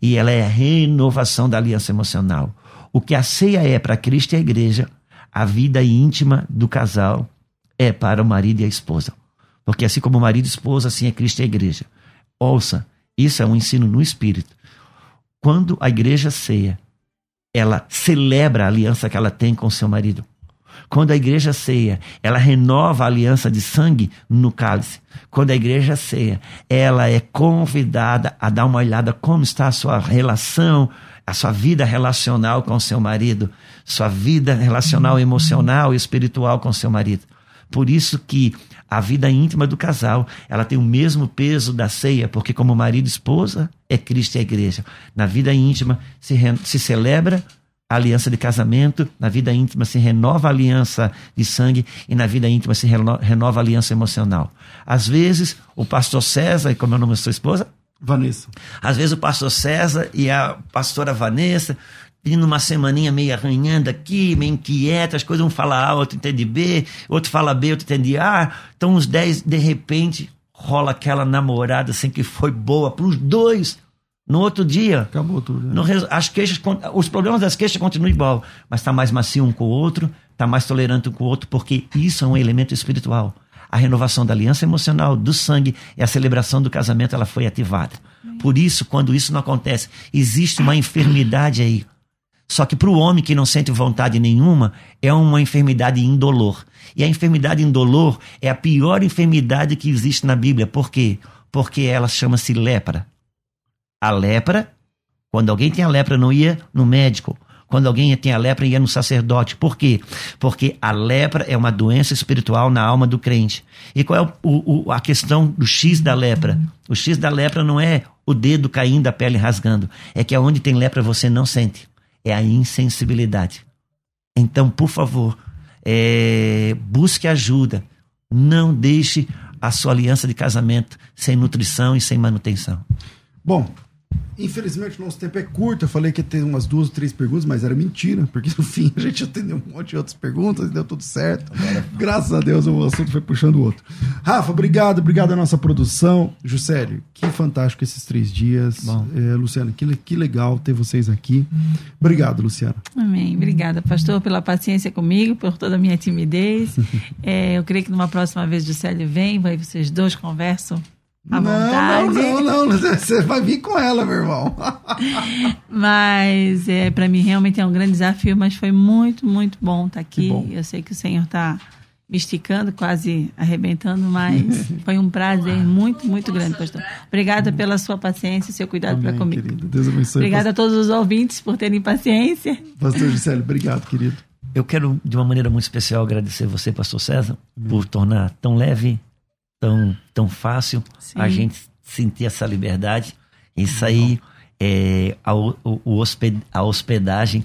e ela é a renovação da aliança emocional. O que a ceia é para Cristo e a igreja, a vida íntima do casal é para o marido e a esposa. Porque assim como o marido e a esposa, assim é Cristo e a igreja. Ouça, isso é um ensino no espírito. Quando a igreja ceia, ela celebra a aliança que ela tem com seu marido. Quando a igreja ceia, ela renova a aliança de sangue no cálice. Quando a igreja ceia, ela é convidada a dar uma olhada como está a sua relação, a sua vida relacional com seu marido, sua vida relacional emocional e espiritual com seu marido. Por isso que a vida íntima do casal, ela tem o mesmo peso da ceia, porque como marido e esposa é Cristo e a igreja. Na vida íntima se, se celebra a aliança de casamento, na vida íntima se renova a aliança de sangue e na vida íntima se reno, renova a aliança emocional. Às vezes, o pastor César, e como é o nome da sua esposa? Vanessa. Às vezes o pastor César e a pastora Vanessa vindo uma semaninha meio arranhando aqui, meio inquieta, as coisas um fala A, outro entende B, outro fala B, outro entende A. Então, uns dez, de repente, rola aquela namorada assim que foi boa para os dois. No outro dia. Acabou tudo. Né? No, as queixas, os problemas das queixas continuam igual, mas está mais macio um com o outro, está mais tolerante um com o outro, porque isso é um elemento espiritual. A renovação da aliança emocional, do sangue e a celebração do casamento, ela foi ativada. Por isso, quando isso não acontece, existe uma enfermidade aí. Só que para o homem que não sente vontade nenhuma, é uma enfermidade indolor. E a enfermidade indolor é a pior enfermidade que existe na Bíblia. Por quê? Porque ela chama-se lepra. A lepra, quando alguém tem a lepra, não ia no médico. Quando alguém tem a lepra, ia no sacerdote. Por quê? Porque a lepra é uma doença espiritual na alma do crente. E qual é o, o, a questão do X da lepra? O X da lepra não é o dedo caindo, a pele rasgando. É que aonde tem lepra você não sente. É a insensibilidade. Então, por favor, é, busque ajuda. Não deixe a sua aliança de casamento sem nutrição e sem manutenção. Bom, Infelizmente, nosso tempo é curto. Eu falei que ia ter umas duas ou três perguntas, mas era mentira, porque no <laughs> fim a gente atendeu um monte de outras perguntas e deu tudo certo. Graças a Deus o assunto foi puxando o outro. Rafa, obrigado, obrigado à nossa produção. Juscelio, que fantástico esses três dias. É, Luciana, que, que legal ter vocês aqui. Obrigado, Luciana. Amém. Obrigada, pastor, pela paciência comigo, por toda a minha timidez. <laughs> é, eu creio que numa próxima vez Juscelio vem, vai vocês dois conversam à não, vontade. Não, não, não, <laughs> você vai vir com ela, meu irmão. <laughs> mas é, para mim realmente é um grande desafio, mas foi muito, muito bom estar tá aqui. Eu sei que o Senhor está me esticando, quase arrebentando, mas <laughs> foi um prazer muito, muito grande, pastor. Obrigada pela sua paciência e seu cuidado para comigo. Querido. Deus abençoe. Obrigada pastor. a todos os ouvintes por terem paciência. Pastor Gisele, obrigado, querido. Eu quero, de uma maneira muito especial, agradecer você, pastor César, Amém. por tornar tão leve tão, tão fácil Sim. a gente sentir essa liberdade. Isso aí, é, a, o, hosped, a hospedagem,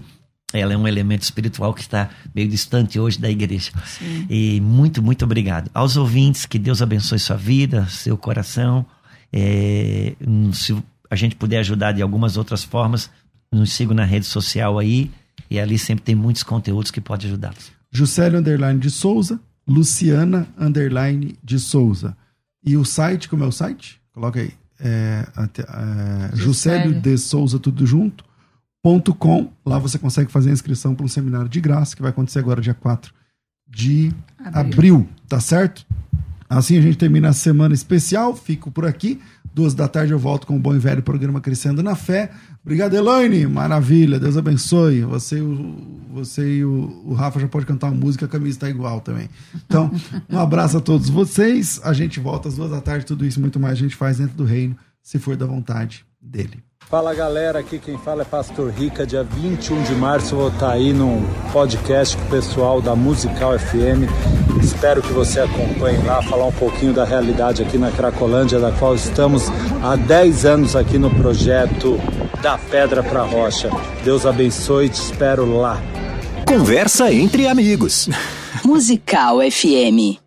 ela é um elemento espiritual que está meio distante hoje da igreja. Sim. E muito, muito obrigado. Aos ouvintes, que Deus abençoe sua vida, seu coração. É, se a gente puder ajudar de algumas outras formas, nos sigam na rede social aí. E ali sempre tem muitos conteúdos que podem ajudá-los. Juscelio Underline de Souza, Luciana Underline de Souza. E o site, como é o site? Coloca aí. É, é, Juscelio de Souza, tudo junto. Ponto com. Lá você consegue fazer a inscrição para um seminário de graça que vai acontecer agora, dia 4 de abril. abril tá certo? Assim a gente termina a semana especial. Fico por aqui. Duas da tarde eu volto com o bom e velho programa Crescendo na Fé. Obrigado, Elaine. Maravilha. Deus abençoe. Você, o, você e o, o Rafa já pode cantar uma música, a camisa está igual também. Então, um abraço a todos vocês. A gente volta às duas da tarde. Tudo isso muito mais a gente faz dentro do reino, se for da vontade dele. Fala galera, aqui quem fala é Pastor Rica. Dia 21 de março eu vou estar aí num podcast com o pessoal da Musical FM. Espero que você acompanhe lá, falar um pouquinho da realidade aqui na Cracolândia, da qual estamos há 10 anos aqui no projeto Da Pedra para Rocha. Deus abençoe e te espero lá. Conversa entre amigos. <laughs> Musical FM.